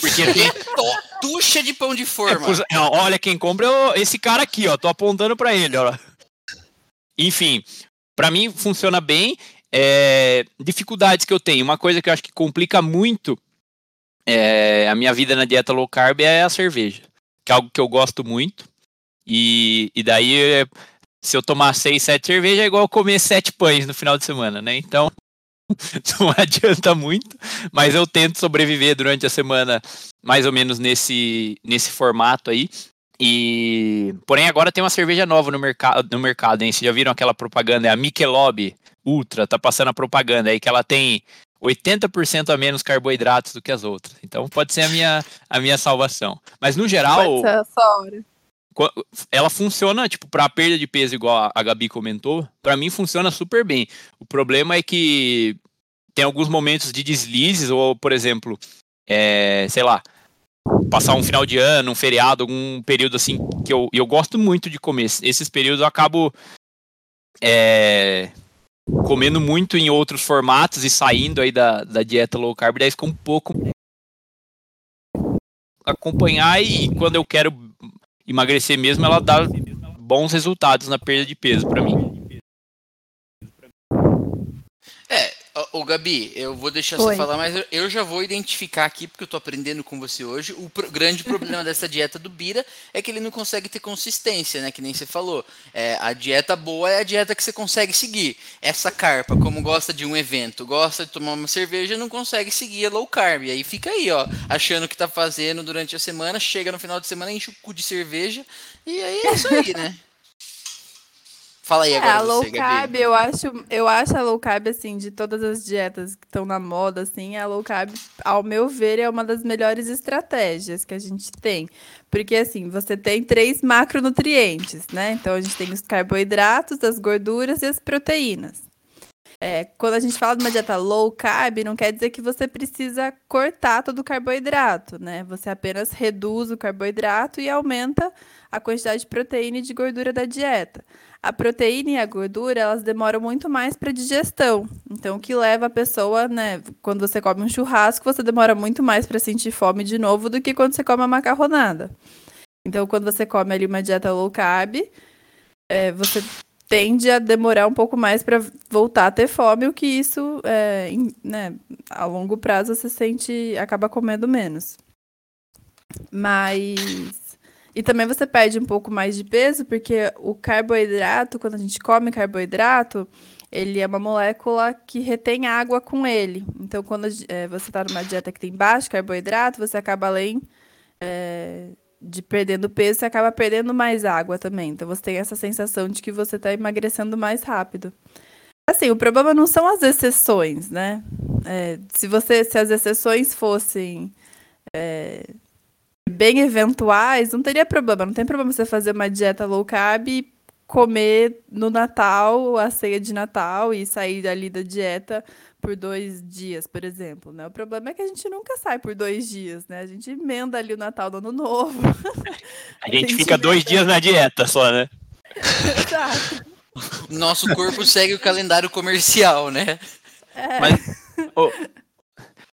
Porque tem tuxa de pão de forma. É, olha, quem compra é esse cara aqui, ó. Tô apontando para ele, ó. Enfim, para mim funciona bem. É, dificuldades que eu tenho. Uma coisa que eu acho que complica muito é, a minha vida na dieta low carb é a cerveja, que é algo que eu gosto muito. E, e daí, se eu tomar seis, sete cervejas, é igual comer sete pães no final de semana, né? Então, não adianta muito, mas eu tento sobreviver durante a semana mais ou menos nesse, nesse formato aí. E porém agora tem uma cerveja nova no mercado, no mercado, hein? Vocês já viram aquela propaganda, é a Michelob Ultra, tá passando a propaganda aí que ela tem 80% a menos carboidratos do que as outras. Então pode ser a minha, a minha salvação. Mas no geral, Pode ser hora. Ela funciona, tipo, para perda de peso, igual a Gabi comentou, para mim funciona super bem. O problema é que tem alguns momentos de deslizes, ou, por exemplo, é, sei lá, passar um final de ano, um feriado, algum período assim que eu, eu gosto muito de comer. Esses períodos eu acabo é, comendo muito em outros formatos e saindo aí da, da dieta low carb, daí fica um pouco acompanhar e quando eu quero emagrecer mesmo, ela dá bons resultados na perda de peso para mim. Ô, Gabi, eu vou deixar Oi. você falar, mas eu- eu já vou identificar aqui, porque eu tô aprendendo com você hoje. O pro- grande problema dessa dieta do Bira é que ele não consegue ter consistência, né? Que nem você falou. É, a dieta boa é a dieta que você consegue seguir. Essa carpa, como gosta de um evento, gosta de tomar uma cerveja, não consegue seguir a low carb. E aí fica aí, ó, achando que tá fazendo durante a semana, chega no final de semana, enche o cu de cerveja, e aí é isso aí, né? Fala aí É, agora a low você, carb, eu acho, eu acho a low carb, assim, de todas as dietas que estão na moda, assim, a low carb, ao meu ver, é uma das melhores estratégias que a gente tem. Porque, assim, você tem três macronutrientes, né? Então, a gente tem os carboidratos, as gorduras e as proteínas. É, quando a gente fala de uma dieta low carb, não quer dizer que você precisa cortar todo o carboidrato, né? Você apenas reduz o carboidrato e aumenta a quantidade de proteína e de gordura da dieta. A proteína e a gordura, elas demoram muito mais para digestão. Então, o que leva a pessoa, né, quando você come um churrasco, você demora muito mais para sentir fome de novo do que quando você come uma macarronada. Então, quando você come ali uma dieta low carb, é, você tende a demorar um pouco mais para voltar a ter fome, o que isso, é, em- né, a longo prazo você sente, acaba comendo menos. Mas e também você perde um pouco mais de peso, porque o carboidrato, quando a gente come carboidrato, ele é uma molécula que retém água com ele. Então, quando eh, você está numa dieta que tem baixo carboidrato, você acaba além eh, de perdendo peso, você acaba perdendo mais água também. Então, você tem essa sensação de que você está emagrecendo mais rápido. Assim, o problema não são as exceções, né? Eh, se você, se as exceções fossem bem eventuais, não teria problema. Não tem problema você fazer uma dieta low carb e comer no Natal, a ceia de Natal e sair dali da dieta por dois dias, por exemplo, né? O problema é que a gente nunca sai por dois dias, né? A gente emenda ali o Natal do Ano Novo. A gente Tem fica dois dias na dieta só, né? Exato. Nosso corpo segue o calendário comercial, né? É. Mas, ô,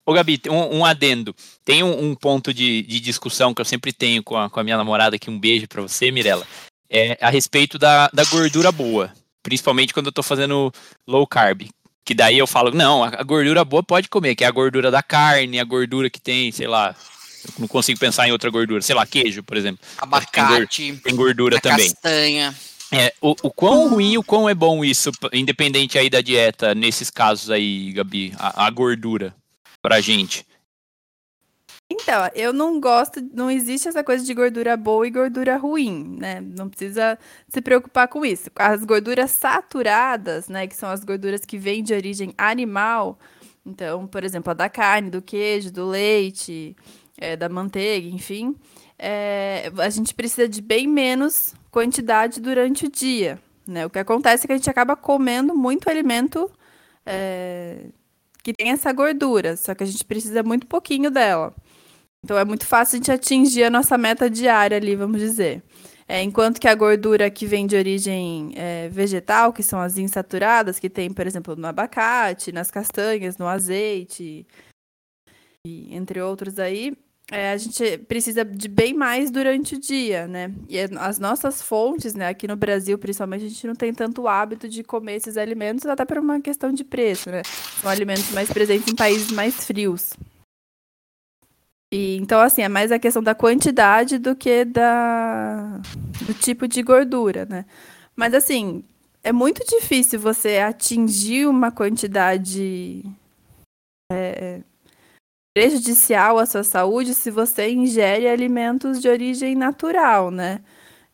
ô Gabi, um, um adendo. Tem um, um ponto de, de discussão que eu sempre tenho com a, com a minha namorada aqui. Um beijo pra você, Mirella. É a respeito da, da gordura boa. Principalmente quando eu tô fazendo low carb. Que daí eu falo, não, a gordura boa pode comer, que é a gordura da carne, a gordura que tem, sei lá, não consigo pensar em outra gordura. Sei lá, queijo, por exemplo. Abacate. Tem gordura também. Castanha. É, o, o quão ruim e o quão é bom isso, independente aí da dieta, nesses casos aí, Gabi, a, a gordura pra gente. Então, eu não gosto, não existe essa coisa de gordura boa e gordura ruim, né? Não precisa se preocupar com isso. As gorduras saturadas, né, que são as gorduras que vêm de origem animal, então, por exemplo, a da carne, do queijo, do leite, é, da manteiga, enfim, é, a gente precisa de bem menos quantidade durante o dia, né? O que acontece é que a gente acaba comendo muito alimento é, que tem essa gordura, só que a gente precisa muito pouquinho dela. Então é muito fácil a gente atingir a nossa meta diária ali, vamos dizer. É, enquanto que a gordura que vem de origem é, vegetal, que são as insaturadas, que tem, por exemplo, no abacate, nas castanhas, no azeite, e, entre outros aí, é, a gente precisa de bem mais durante o dia, né? E as nossas fontes, né, aqui no Brasil, principalmente, a gente não tem tanto hábito de comer esses alimentos, até por uma questão de preço, né? São alimentos mais presentes em países mais frios. E, então, assim, é mais a questão da quantidade do que da do tipo de gordura, né? Mas, assim, é muito difícil você atingir uma quantidade é, prejudicial à sua saúde se você ingere alimentos de origem natural, né?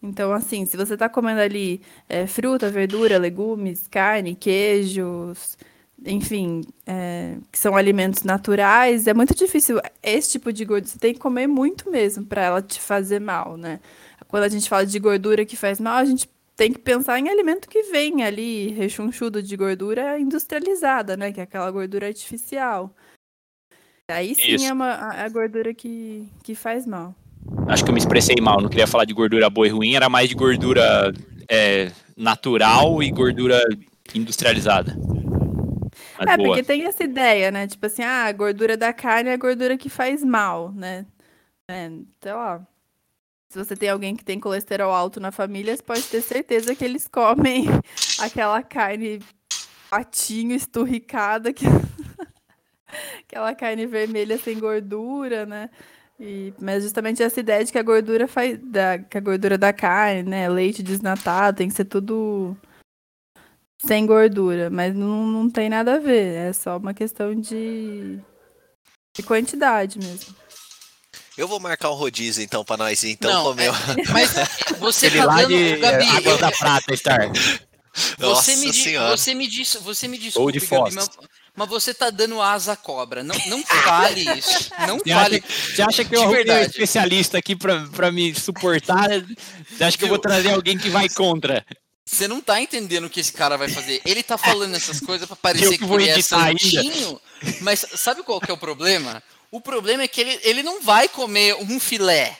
Então, assim, se você está comendo ali é, fruta, verdura, legumes, carne, queijos, enfim, é, que são alimentos naturais, é muito difícil. Esse tipo de gordura, você tem que comer muito mesmo para ela te fazer mal, né? Quando a gente fala de gordura que faz mal, a gente tem que pensar em alimento que vem ali, rechonchudo de gordura industrializada, né? Que é aquela gordura artificial. Aí sim Isso. é uma, a, gordura que, que faz mal. Acho que eu me expressei mal, não queria falar de gordura boa e ruim, era mais de gordura é, natural e gordura industrializada. Mas é, boa. porque tem essa ideia, né? Tipo assim, ah, a gordura da carne é a gordura que faz mal, né? É, então, ó. Se você tem alguém que tem colesterol alto na família, você pode ter certeza que eles comem aquela carne patinho, esturricada, que... aquela carne vermelha sem gordura, né? E, mas justamente essa ideia de que a gordura faz. Da, que a gordura da carne, né? Leite desnatado, tem que ser tudo sem gordura, mas não, não tem nada a ver. É só uma questão de, de quantidade mesmo. Eu vou marcar um rodízio então para nós então não, comer. É, mas você Ele tá lá dando, de Gabi, água da prata, Star. Você me, você me disse, você me disse, de Gabi, mas, mas, você tá dando asa à cobra. Não, não fale isso. Não você fale. Acha, você acha que eu arrumei um especialista aqui para me suportar? Você acha que eu vou trazer alguém que vai contra? Você não tá entendendo o que esse cara vai fazer. Ele tá falando essas coisas para parecer que, que ele é santinho, mas sabe qual que é o problema? O problema é que ele, ele não vai comer um filé.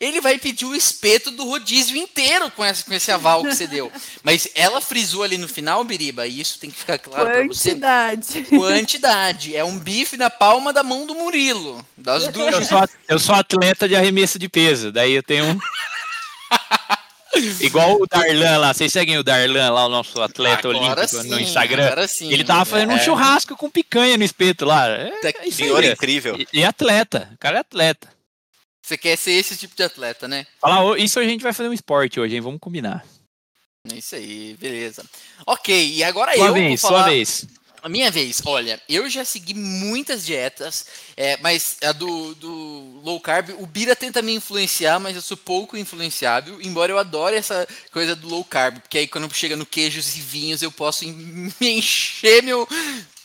Ele vai pedir o espeto do rodízio inteiro com, essa, com esse aval que você deu. Mas ela frisou ali no final, Biriba, e isso tem que ficar claro para você. Quantidade. Quantidade. É um bife na palma da mão do Murilo. Das duas. Eu sou, eu sou atleta de arremesso de peso, daí eu tenho um. Igual o Darlan lá, vocês seguem o Darlan lá, o nosso atleta agora olímpico sim, no Instagram? Sim, ele tava fazendo é. um churrasco com picanha no espeto lá. É, é Senhor incrível. E, e, atleta, o cara é atleta. Você quer ser esse tipo de atleta, né? Fala, isso a gente vai fazer um esporte hoje, hein? Vamos combinar. É isso aí, beleza. Ok, e agora sua eu vez, vou falar... Sua vez. A minha vez, olha, eu já segui muitas dietas, é, mas a do, do, low carb, o Bira tenta me influenciar, mas eu sou pouco influenciável, embora eu adore essa coisa do low carb, porque aí quando chega no queijos e vinhos eu posso me encher meu,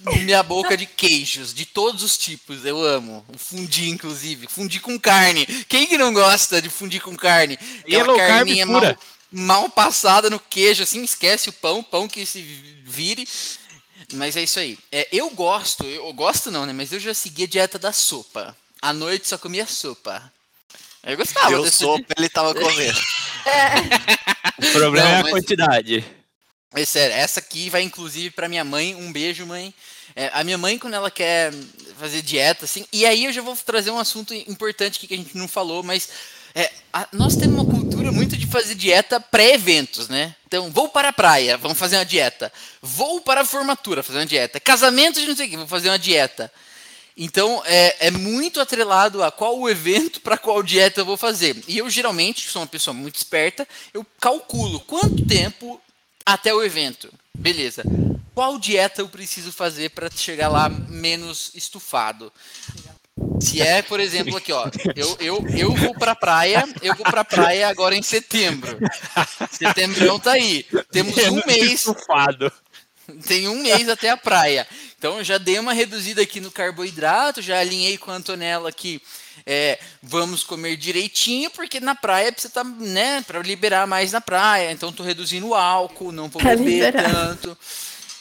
minha boca de queijos, de todos os tipos, eu amo. fundir, inclusive, fundir com carne. Quem que não gosta de fundir com carne? E é carb pura. Mal, mal passada no queijo, assim, esquece o pão, pão que se vire. Mas é isso aí. É, eu gosto, eu gosto não, né? Mas eu já segui a dieta da sopa. À noite só comia sopa. Eu gostava. Eu sopa, ele tava comendo. é. O problema não, é a mas... quantidade. É sério, essa aqui vai inclusive para minha mãe. Um beijo, mãe. É, a minha mãe, quando ela quer fazer dieta, assim. E aí eu já vou trazer um assunto importante que a gente não falou, mas é, a, nós temos uma cultura muito de fazer dieta pré-eventos, né? Então, vou para a praia, vamos fazer uma dieta. Vou para a formatura, fazer uma dieta. Casamento de não sei o que, vou fazer uma dieta. Então é, é muito atrelado a qual o evento para qual dieta eu vou fazer. E eu geralmente sou uma pessoa muito esperta, eu calculo quanto tempo até o evento. Beleza. Qual dieta eu preciso fazer para chegar lá menos estufado? Se é, por exemplo, aqui, ó, eu, eu, eu vou pra praia, eu vou pra praia agora em setembro. Setembro tá aí. Temos um mês. Estufado. Tem um mês até a praia. Então eu já dei uma reduzida aqui no carboidrato, já alinhei com a Antonella aqui. É, vamos comer direitinho, porque na praia precisa tá, né, para liberar mais na praia. Então tô reduzindo o álcool, não vou beber tanto.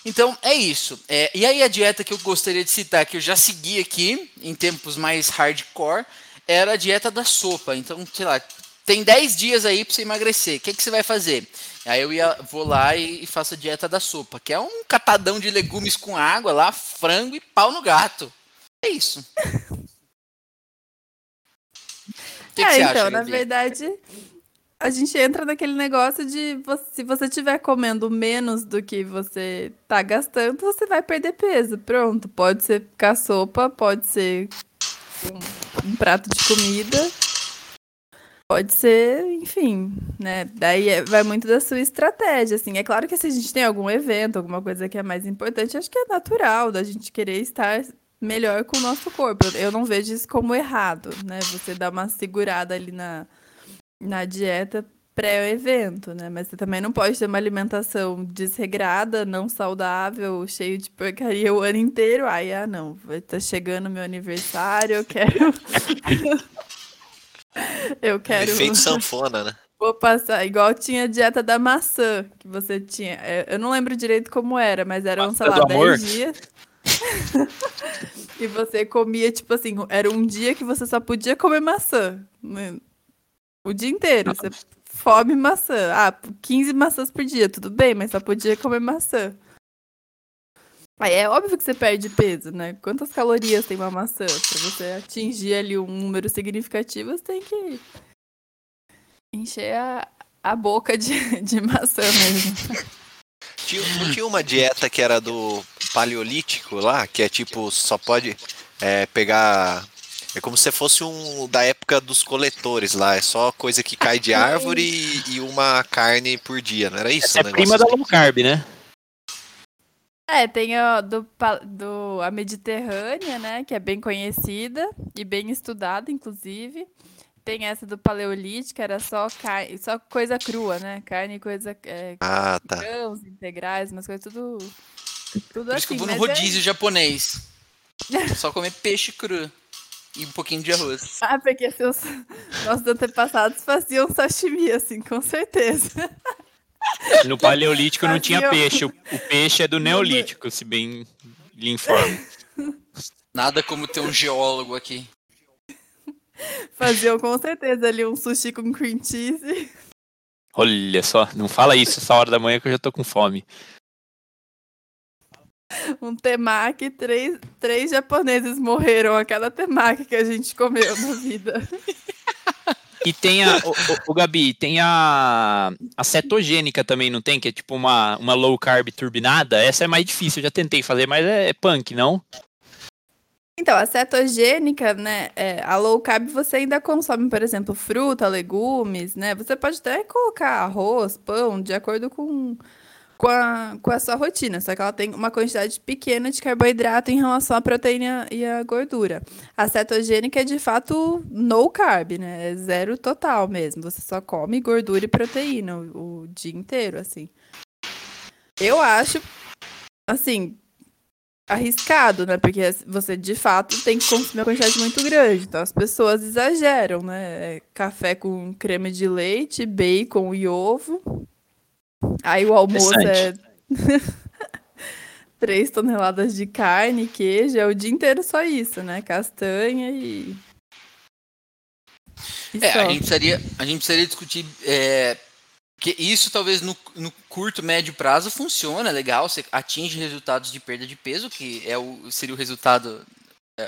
Então é isso. É, e aí a dieta que eu gostaria de citar, que eu já segui aqui, em tempos mais hardcore, era a dieta da sopa. Então, sei lá, tem 10 dias aí para você emagrecer. O que, que você vai fazer? Aí eu ia, vou lá e, e, faço a dieta da sopa, que é um catadão de legumes com água lá, frango e pau no gato. É isso. Que, é, que então, na verdade, a gente entra naquele negócio de se você estiver comendo menos do que você tá gastando, você vai perder peso. Pronto, pode ser a sopa, pode ser um, um prato de comida, pode ser, enfim, né? Daí é, vai muito da sua estratégia, assim. É claro que se a gente tem algum evento, alguma coisa que é mais importante, acho que é natural da gente querer estar melhor com o nosso corpo. Eu não vejo isso como errado, né? Você dá uma segurada ali na na dieta pré-evento, né? Mas você também não pode ter uma alimentação desregrada, não saudável, cheio de porcaria o ano inteiro. Ai, ah, não, tá chegando meu aniversário, eu quero. eu quero. Efeito sanfona, né? Vou passar, igual tinha a dieta da maçã, que você tinha. É, eu não lembro direito como era, mas eram, sei lá, 10 dias. e você comia, tipo assim, era um dia que você só podia comer maçã. O dia inteiro. Você fome maçã. Ah, 15 maçãs por dia, tudo bem, mas só podia comer maçã. Aí é óbvio que você perde peso, né? Quantas calorias tem uma maçã? Pra você atingir ali um número significativo, você tem que encher a, a boca de, de maçã mesmo. Tinha, não tinha uma dieta que era do paleolítico lá, que é tipo, só pode é, pegar é como se fosse um da época dos coletores lá. É só coisa que cai de árvore e, e uma carne por dia, não era isso? Essa é prima da low carb, né? É, tem a, do, do, a Mediterrânea, né? Que é bem conhecida e bem estudada, inclusive. Tem essa do Paleolítico, era só, carne, só coisa crua, né? Carne, coisa. É, ah, tá. Grãos integrais, umas coisas tudo. Tudo Por assim. isso que eu vou no é rodízio é... japonês. só comer peixe cru e um pouquinho de arroz. Ah, porque seus nossos antepassados faziam sashimi, assim, com certeza. No paleolítico não tinha peixe. O, o, peixe é do neolítico, se bem lhe informo. Nada como ter um geólogo aqui. Faziam com certeza ali um sushi com cream cheese. Olha só, não fala isso essa hora da manhã que eu já tô com fome. um temaki, três, três japoneses morreram a cada temaki que a gente comeu na vida. E tem a, o, o, Gabi, tem a, a cetogênica também, não tem? Que é tipo uma, uma low carb turbinada. Essa é mais difícil, eu já tentei fazer, mas é, é punk, não? Então, a cetogênica, né, é, a low carb você ainda consome, por exemplo, fruta, legumes, né? Você pode até colocar arroz, pão, de acordo com com a, com a sua rotina, só que ela tem uma quantidade pequena de carboidrato em relação à proteína e à gordura. A cetogênica é de fato no carb, né? É zero total mesmo. Você só come gordura e proteína o, o dia inteiro, assim. Eu acho, assim, arriscado, né? Porque você de fato tem que consumir uma quantidade muito grande. Então as pessoas exageram, né? É café com creme de leite, bacon e ovo. Aí o almoço é 3 toneladas de carne, queijo, é o dia inteiro só isso, né? Castanha e. e é, a gente, precisaria, a gente precisaria discutir. É, que isso talvez no, no, curto, médio prazo funciona legal, você atinge resultados de perda de peso, que é o, seria o resultado é,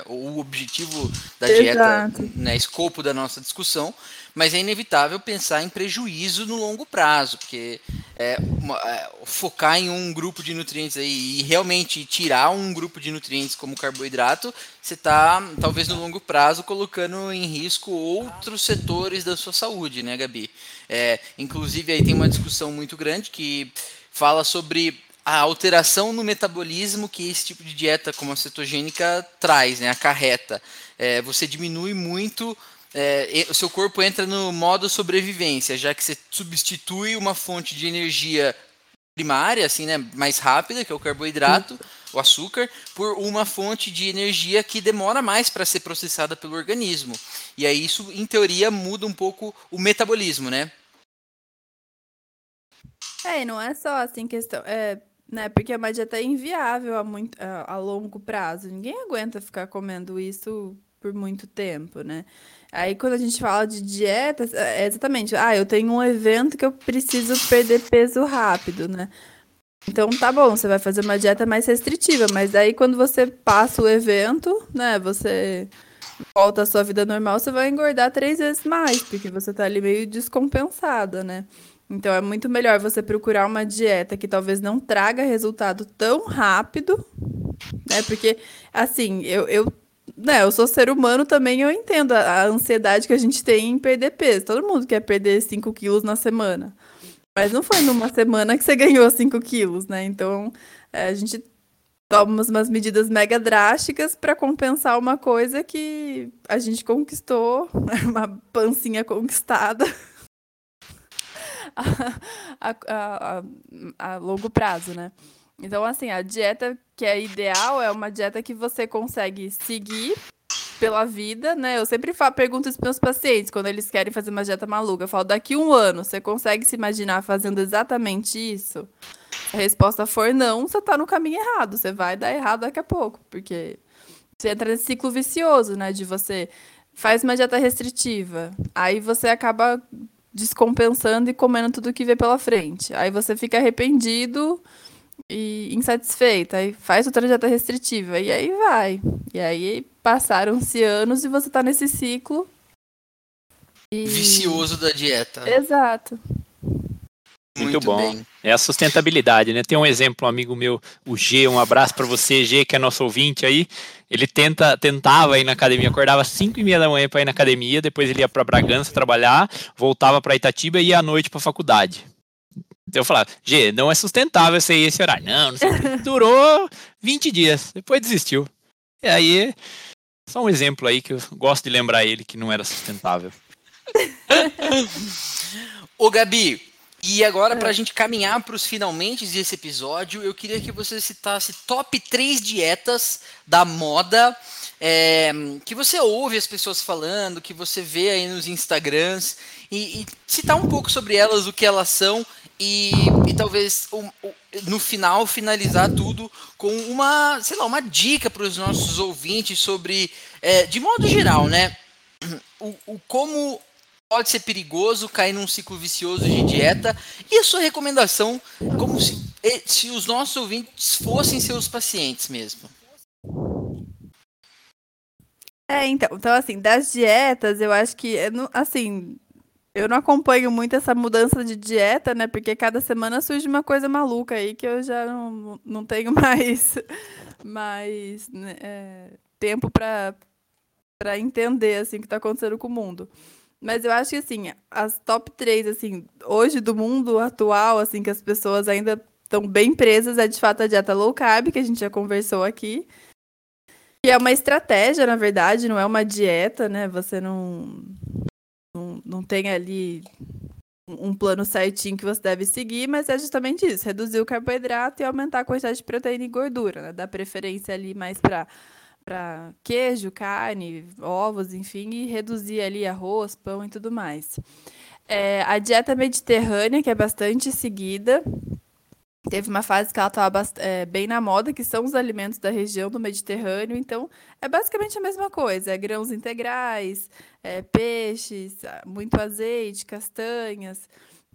o objetivo da dieta, né, escopo da nossa discussão, mas é inevitável pensar em prejuízo no longo prazo, porque é, uma, é, focar em um grupo de nutrientes aí e realmente tirar um grupo de nutrientes como carboidrato, você está, talvez no longo prazo, colocando em risco outros setores da sua saúde, né, Gabi? É, inclusive, aí tem uma discussão muito grande que fala sobre a alteração no metabolismo que esse tipo de dieta como a cetogênica traz, né, acarreta. É, você diminui muito é, o seu corpo entra no modo sobrevivência, já que você substitui uma fonte de energia primária, assim, né, mais rápida, que é o carboidrato, o açúcar, por uma fonte de energia que demora mais para ser processada pelo organismo. E aí isso, em teoria, muda um pouco o metabolismo, né? É, não é só assim questão, é, né, porque é uma dieta inviável a, muito, a, a longo prazo. Ninguém aguenta ficar comendo isso por muito tempo, né? Aí quando a gente fala de dietas, é, é exatamente, ah, eu tenho um evento que eu preciso perder peso rápido, né? Então tá bom, você vai fazer uma dieta mais restritiva, mas aí quando você passa o evento, né, você volta à sua vida normal, você vai engordar três vezes mais, porque você tá ali meio descompensada, né? Então é muito melhor você procurar uma dieta que talvez não traga resultado tão rápido, né? Porque, assim, eu, eu né, eu sou ser humano também, eu entendo a, a, ansiedade que a gente tem em perder peso. Todo mundo quer perder 5 quilos na semana. Mas não foi numa semana que você ganhou 5 quilos, né? Então, é, a gente toma umas medidas mega drásticas para compensar uma coisa que a gente conquistou, uma pancinha conquistada a, a, a, a longo prazo, né? Então, assim, a dieta que é ideal é uma dieta que você consegue seguir pela vida, né? Eu sempre falo, pergunto isso para meus pacientes quando eles querem fazer uma dieta maluca. Eu falo, daqui um ano, você consegue se imaginar fazendo exatamente isso? Se a resposta for não, você está no caminho errado. Você vai dar errado daqui a pouco, porque você entra nesse ciclo vicioso, né? De você faz uma dieta restritiva, aí você acaba descompensando e comendo tudo que vê pela frente. Aí você fica arrependido e insatisfeita, aí faz outra dieta restritiva, e aí vai. E aí passaram-se anos e você tá nesse ciclo. E... Vicioso da dieta. Exato. Muito, Muito bom. Bem. É a sustentabilidade, né? Tem um exemplo, um amigo meu, o G, um abraço para você, G, que é nosso ouvinte aí. Ele tenta, tentava ir na academia, acordava às 5 e meia da manhã para ir na academia, depois ele ia para Bragança trabalhar, voltava para Itatiba e ia à noite para faculdade. Então eu falava, G, não é sustentável esse, esse horário. Não, não sei. Durou 20 dias, depois desistiu. E aí, só um exemplo aí que eu gosto de lembrar ele que não era sustentável. Ô Gabi, e agora para a gente caminhar para os finalmente desse episódio, eu queria que você citasse top 3 dietas da moda é, que você ouve as pessoas falando, que você vê aí nos Instagrams, e, e citar um pouco sobre elas, o que elas são e, e talvez um, um, no final finalizar tudo com uma, sei lá, uma dica para os nossos ouvintes sobre, é, de modo geral, né? O, o, como pode ser perigoso cair num ciclo vicioso de dieta e a sua recomendação como se, se os nossos ouvintes fossem seus pacientes mesmo. É, então, então assim, das dietas, eu acho que, assim, eu não acompanho muito essa mudança de dieta, né? Porque cada semana surge uma coisa maluca aí que eu já não, não tenho mais, mais né, é, tempo para para entender assim o que está acontecendo com o mundo. Mas eu acho que assim, as top 3 assim, hoje do mundo atual, assim que as pessoas ainda estão bem presas é de fato a dieta low carb, que a gente já conversou aqui. Que é uma estratégia, na verdade, não é uma dieta, né? Você não não, não tem ali um plano certinho que você deve seguir, mas é justamente isso: reduzir o carboidrato e aumentar a quantidade de proteína e gordura, né? Dar preferência ali mais para para queijo, carne, ovos, enfim, e reduzir ali arroz, pão e tudo mais. É, a dieta mediterrânea, que é bastante seguida, Teve uma fase que ela estava é, bem na moda, que são os alimentos da região do Mediterrâneo. Então, é basicamente a mesma coisa: é grãos integrais, é, peixes, muito azeite, castanhas,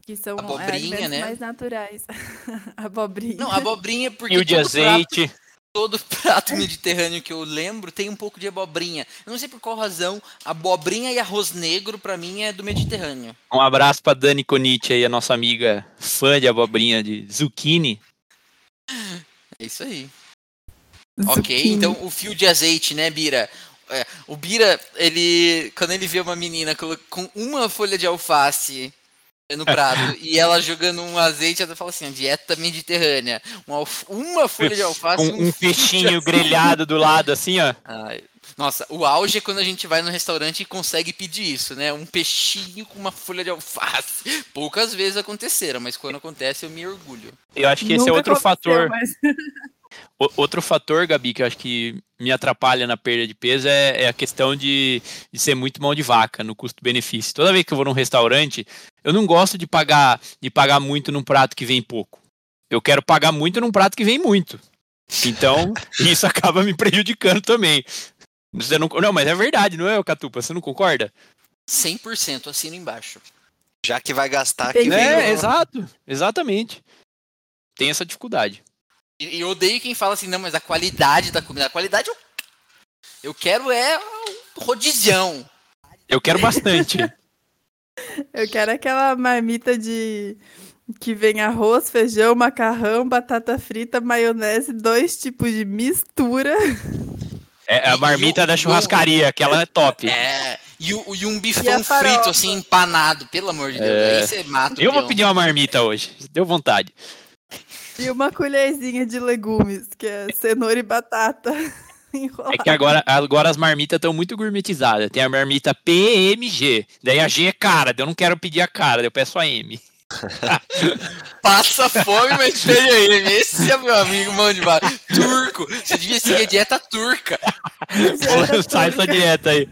que são é, abobrinha, é, né? mais naturais. abobrinha. Não, abobrinha porque. E o de azeite. Todo prato mediterrâneo que eu lembro tem um pouco de abobrinha. Eu não sei por qual razão, abobrinha e arroz negro para mim é do Mediterrâneo. Um abraço para Dani Conite aí, a nossa amiga fã de abobrinha de zucchini. É isso aí. Zucchini. Ok, então o fio de azeite, né, Bira? É, o Bira, ele. Quando ele vê uma menina com uma folha de alface no prato e ela jogando um azeite, ela fala assim: dieta mediterrânea. Uma, uma folha de alface. Um, um peixinho grelhado do lado, assim, ó. Ai, nossa, o auge é quando a gente vai no restaurante e consegue pedir isso, né? Um peixinho com uma folha de alface. Poucas vezes aconteceram, mas quando acontece eu me orgulho. Eu acho que esse é Nunca é outro fator. Mas... Outro fator, Gabi, que eu acho que me atrapalha na perda de peso é, é a questão de, de, ser muito mão de vaca no custo-benefício. Toda vez que eu vou num restaurante, eu não gosto de pagar, de pagar muito num prato que vem pouco. Eu quero pagar muito num prato que vem muito. Então, isso acaba me prejudicando também. Você não, não, mas é verdade, não é, Catupa? Você não concorda? 100% assino embaixo. Já que vai gastar aqui. É, exato, exatamente. Tem essa dificuldade. E eu odeio quem fala assim, não, mas a qualidade da comida. A qualidade eu, eu quero é um rodizão. Eu quero bastante. eu quero aquela marmita de que vem arroz, feijão, macarrão, batata frita, maionese, dois tipos de mistura. É a marmita e da churrascaria, aquela é top. É. E, o, e um bifão frito, assim, empanado, pelo amor de Deus. É. Aí você mata Eu vou pedir uma marmita hoje. Deu vontade. E uma colherzinha de legumes, que é cenoura e batata. É que agora, agora as marmitas estão muito gourmetizadas. Tem a marmita PMG. Daí a G é cara, eu não quero pedir a cara, eu peço a M. Passa fome, mas tem a M. Esse é meu amigo, mão de barro. Turco. Você devia seguir a dieta turca. Sai essa dieta aí.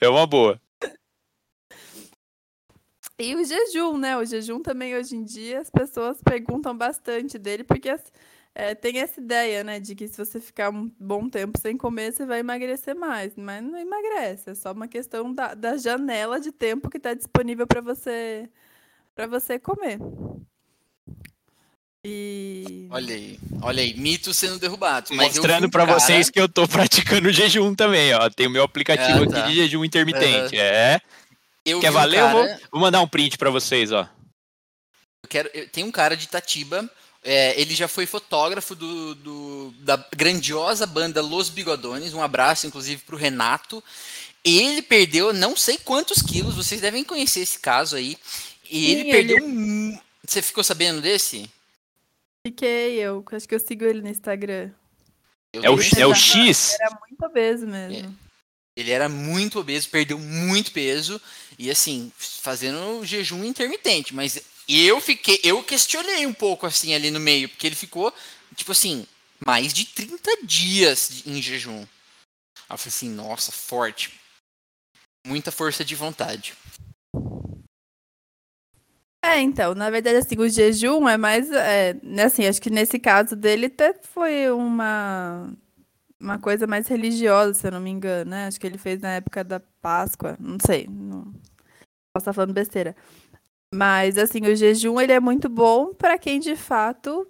É uma boa. E o jejum, né? O jejum também hoje em dia as pessoas perguntam bastante dele, porque é, tem essa ideia, né, de que se você ficar um bom tempo sem comer, você vai emagrecer mais. Mas não emagrece, é só uma questão da, da janela de tempo que está disponível para você para você comer. E... Olha aí, olha aí, mitos sendo derrubados. Mostrando para cara... vocês que eu tô praticando jejum também, ó. Tem o meu aplicativo ah, tá. aqui de jejum intermitente. É. Eu Quer valer? Um cara... eu vou, vou, mandar um print para vocês, ó. Eu quero, eu, tem um cara de Itatiba, é, ele já foi fotógrafo do, do, da grandiosa banda Los Bigodones. Um abraço, inclusive, para o Renato. Ele perdeu não sei quantos quilos, vocês devem conhecer esse caso aí. E Sim, ele perdeu. Ele... Você ficou sabendo desse? Fiquei, eu acho que eu sigo ele no Instagram. é o, é o X? Era muito obeso mesmo. É. Ele era muito obeso, perdeu muito peso e assim, fazendo jejum intermitente, mas eu fiquei, eu questionei um pouco assim ali no meio, porque ele ficou tipo assim, mais de 30 dias em jejum. Eu falei assim, nossa, forte. Muita força de vontade. É, então, na verdade, assim, o jejum é mais, é, né, assim, acho que nesse caso dele até foi uma uma coisa mais religiosa, se eu não me engano, né? Acho que ele fez na época da Páscoa, não sei, não posso estar falando besteira. Mas assim, o jejum ele é muito bom para quem de fato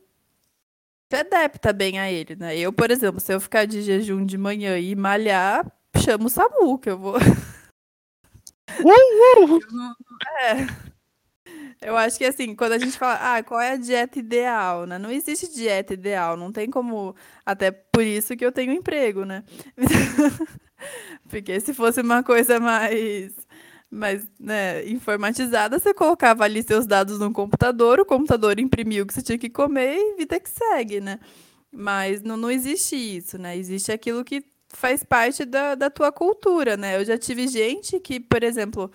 se adapta bem a ele, né? Eu, por exemplo, se eu ficar de jejum de manhã e malhar, chamo o Samu, que eu vou. é. Eu acho que assim, quando a gente fala, ah, qual é a dieta ideal, né? Não existe dieta ideal, não tem como. Até por isso que eu tenho emprego, né? Porque se fosse uma coisa mais, mais né, informatizada, você colocava ali seus dados no computador, o computador imprimiu o que você tinha que comer e vida que segue, né? Mas não, não existe isso, né? Existe aquilo que faz parte da, da tua cultura, né? Eu já tive gente que, por exemplo,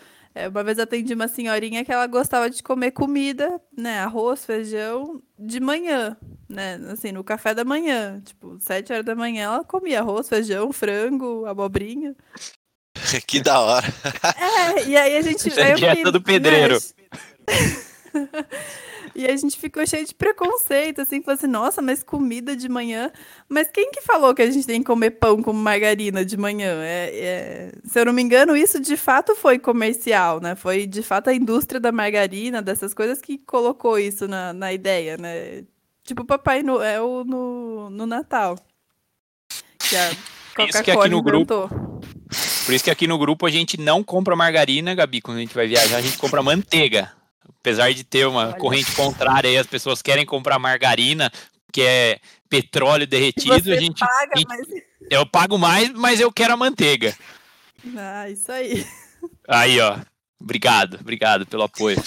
uma vez atendi uma senhorinha que ela gostava de comer comida, né? Arroz, feijão, de manhã, né? Assim, no café da manhã. Tipo, sete horas da manhã ela comia arroz, feijão, frango, abobrinha. que da hora. É, e aí a gente. Isso é dieta do pedreiro. Né? E a gente ficou cheio de preconceito, assim, falou assim, nossa, mas comida de manhã. Mas quem que falou que a gente tem que comer pão com margarina de manhã? É, é... Se eu não me engano, isso de fato foi comercial, né? Foi de fato a indústria da margarina, dessas coisas, que colocou isso na, na ideia, né? tipo Papai Noel no, no Natal. Que a Coca-Cola inventou. grupo. Por isso que aqui no grupo a gente não compra margarina, Gabi, quando a gente vai viajar, a gente compra manteiga. Apesar de ter uma Olha. corrente contrária aí, as pessoas querem comprar margarina, que é petróleo derretido, a gente, paga, a gente mas... eu pago mais, mas eu quero a manteiga. Ah, isso aí. Aí, ó. Obrigado, obrigado pelo apoio.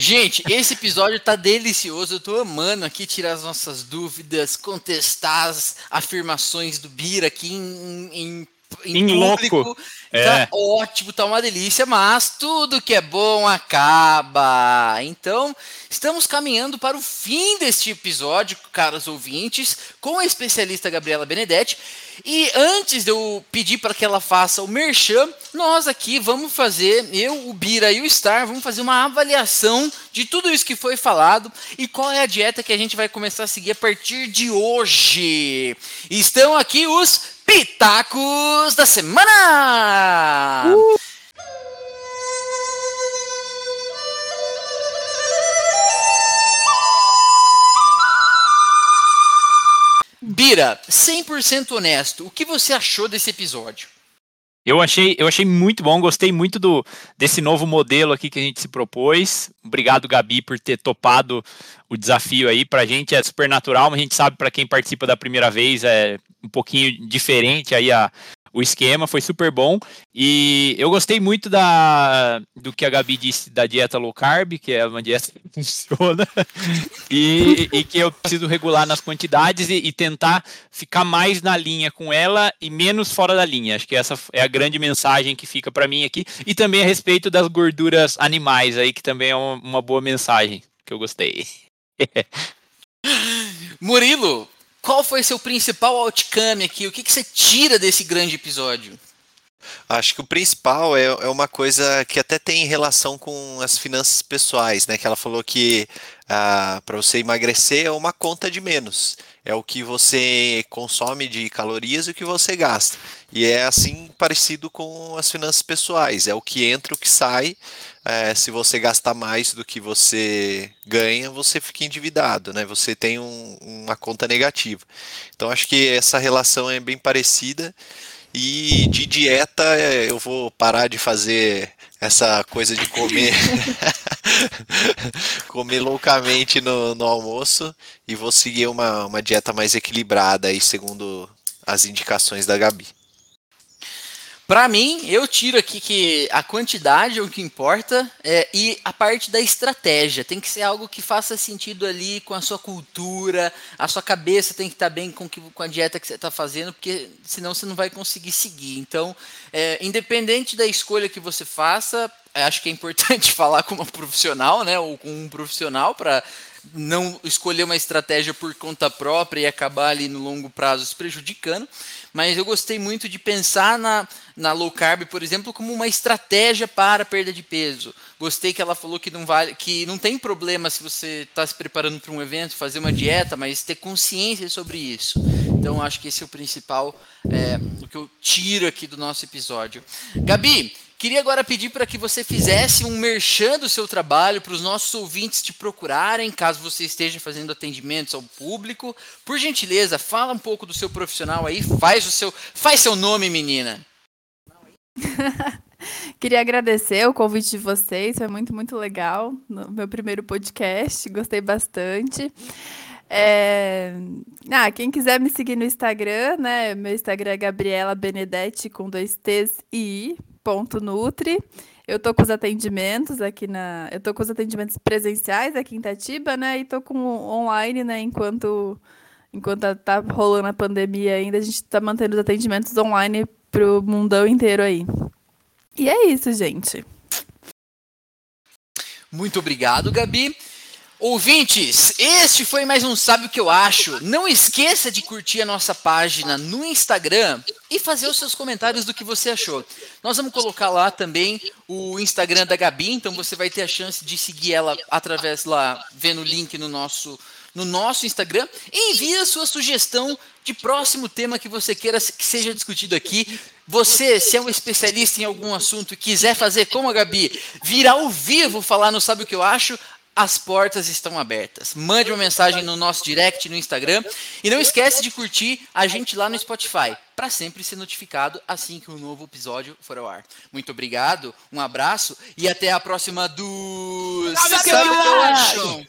Gente, esse episódio tá delicioso. Eu tô amando aqui tirar as nossas dúvidas, contestar as afirmações do Bira aqui em, em em, em público. Louco. Tá é. ótimo, tá uma delícia, mas tudo que é bom acaba. Então, estamos caminhando para o fim deste episódio, caros ouvintes, com a especialista Gabriela Benedetti. E antes de eu pedir para que ela faça o merchan, nós aqui vamos fazer, eu, o Bira e o Star, vamos fazer uma avaliação de tudo isso que foi falado e qual é a dieta que a gente vai começar a seguir a partir de hoje. Estão aqui os Pitacos da Semana! Uh! Bira, 100% honesto, o que você achou desse episódio? Eu achei, eu achei muito bom, gostei muito do, desse novo modelo aqui que a gente se propôs. Obrigado, Gabi, por ter topado o desafio aí. Pra gente é super natural, mas a gente sabe para quem participa da primeira vez é um pouquinho diferente aí a, o esquema, foi super bom. E eu gostei muito da, do que a Gabi disse da dieta low carb, que é uma dieta que funciona, e, e que eu preciso regular nas quantidades e, e, tentar ficar mais na linha com ela e menos fora da linha. Acho que essa é a grande mensagem que fica para mim aqui. E também a respeito das gorduras animais aí, que também é uma, uma boa mensagem que eu gostei. Murilo, qual foi seu principal outcome aqui? O que, que você tira desse grande episódio? Acho que o principal é, é uma coisa que até tem relação com as finanças pessoais, né? Que ela falou que ah, para você emagrecer é uma conta de menos. É o que você consome de calorias e o que você gasta. E é assim parecido com as finanças pessoais. É o que entra, o que sai. É, se você gastar mais do que você ganha, você fica endividado, né? Você tem um, uma conta negativa. Então acho que essa relação é bem parecida. E de dieta, é, eu vou parar de fazer essa coisa de comer comer loucamente no, no almoço e vou seguir uma, uma dieta mais equilibrada aí, segundo as indicações da Gabi. Para mim, eu tiro aqui que a quantidade é o que importa é, e a parte da estratégia. Tem que ser algo que faça sentido ali com a sua cultura, a sua cabeça tem que estar tá bem com, que, com a dieta que você está fazendo, porque senão você não vai conseguir seguir. Então, é, independente da escolha que você faça, acho que é importante falar com uma profissional, né, ou com um profissional para não escolher uma estratégia por conta própria e acabar ali no longo prazo se prejudicando mas eu gostei muito de pensar na, na low carb, por exemplo, como uma estratégia para perda de peso. Gostei que ela falou que não vale, que não tem problema se você está se preparando para um evento, fazer uma dieta, mas ter consciência sobre isso. Então acho que esse é o principal, é, o que eu tiro aqui do nosso episódio. Gabi, Queria agora pedir para que você fizesse um merchan do seu trabalho para os nossos ouvintes te procurarem, caso você esteja fazendo atendimentos ao público. Por gentileza, fala um pouco do seu profissional aí, faz o seu, faz seu nome, menina. Queria agradecer o convite de vocês, foi muito, muito legal. No meu primeiro podcast, gostei bastante. É... Ah, quem quiser me seguir no Instagram, né? Meu Instagram é Gabriela Benedetti com dois T's e I ponto Nutri. Eu tô com os atendimentos aqui na. Eu tô com os atendimentos presenciais aqui em Itatiba, né? E tô com online, né? Enquanto, enquanto tá rolando a pandemia ainda, a gente tá mantendo os atendimentos online pro mundão inteiro aí. E é isso, gente. Muito obrigado, Gabi. Ouvintes, este foi mais um Sabe o que eu acho. Não esqueça de curtir a nossa página no Instagram e fazer os seus comentários do que você achou. Nós vamos colocar lá também o Instagram da Gabi, então você vai ter a chance de seguir ela através lá, vendo o link no nosso no nosso Instagram e envie a sua sugestão de próximo tema que você queira que seja discutido aqui. Você, se é um especialista em algum assunto e quiser fazer como a Gabi, vir ao vivo falar no Sabe o que eu acho, as portas estão abertas. Mande uma mensagem no nosso direct no Instagram e não esquece de curtir a gente lá no Spotify para sempre ser notificado assim que um novo episódio for ao ar. Muito obrigado, um abraço e até a próxima do Sabe o que eu acho?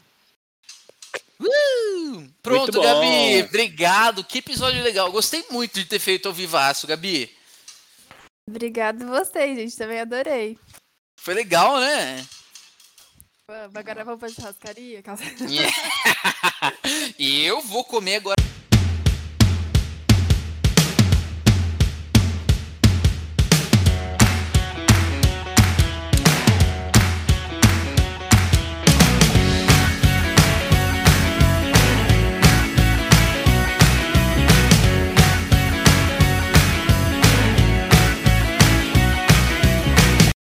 Uh! Pronto, Gabi. Obrigado. Que episódio legal. Gostei muito de ter feito ao vivaço, Gabi. Obrigado vocês, gente. Também adorei. Foi legal, né? Vamos, agora vamos pra churrascaria? E eu vou comer agora.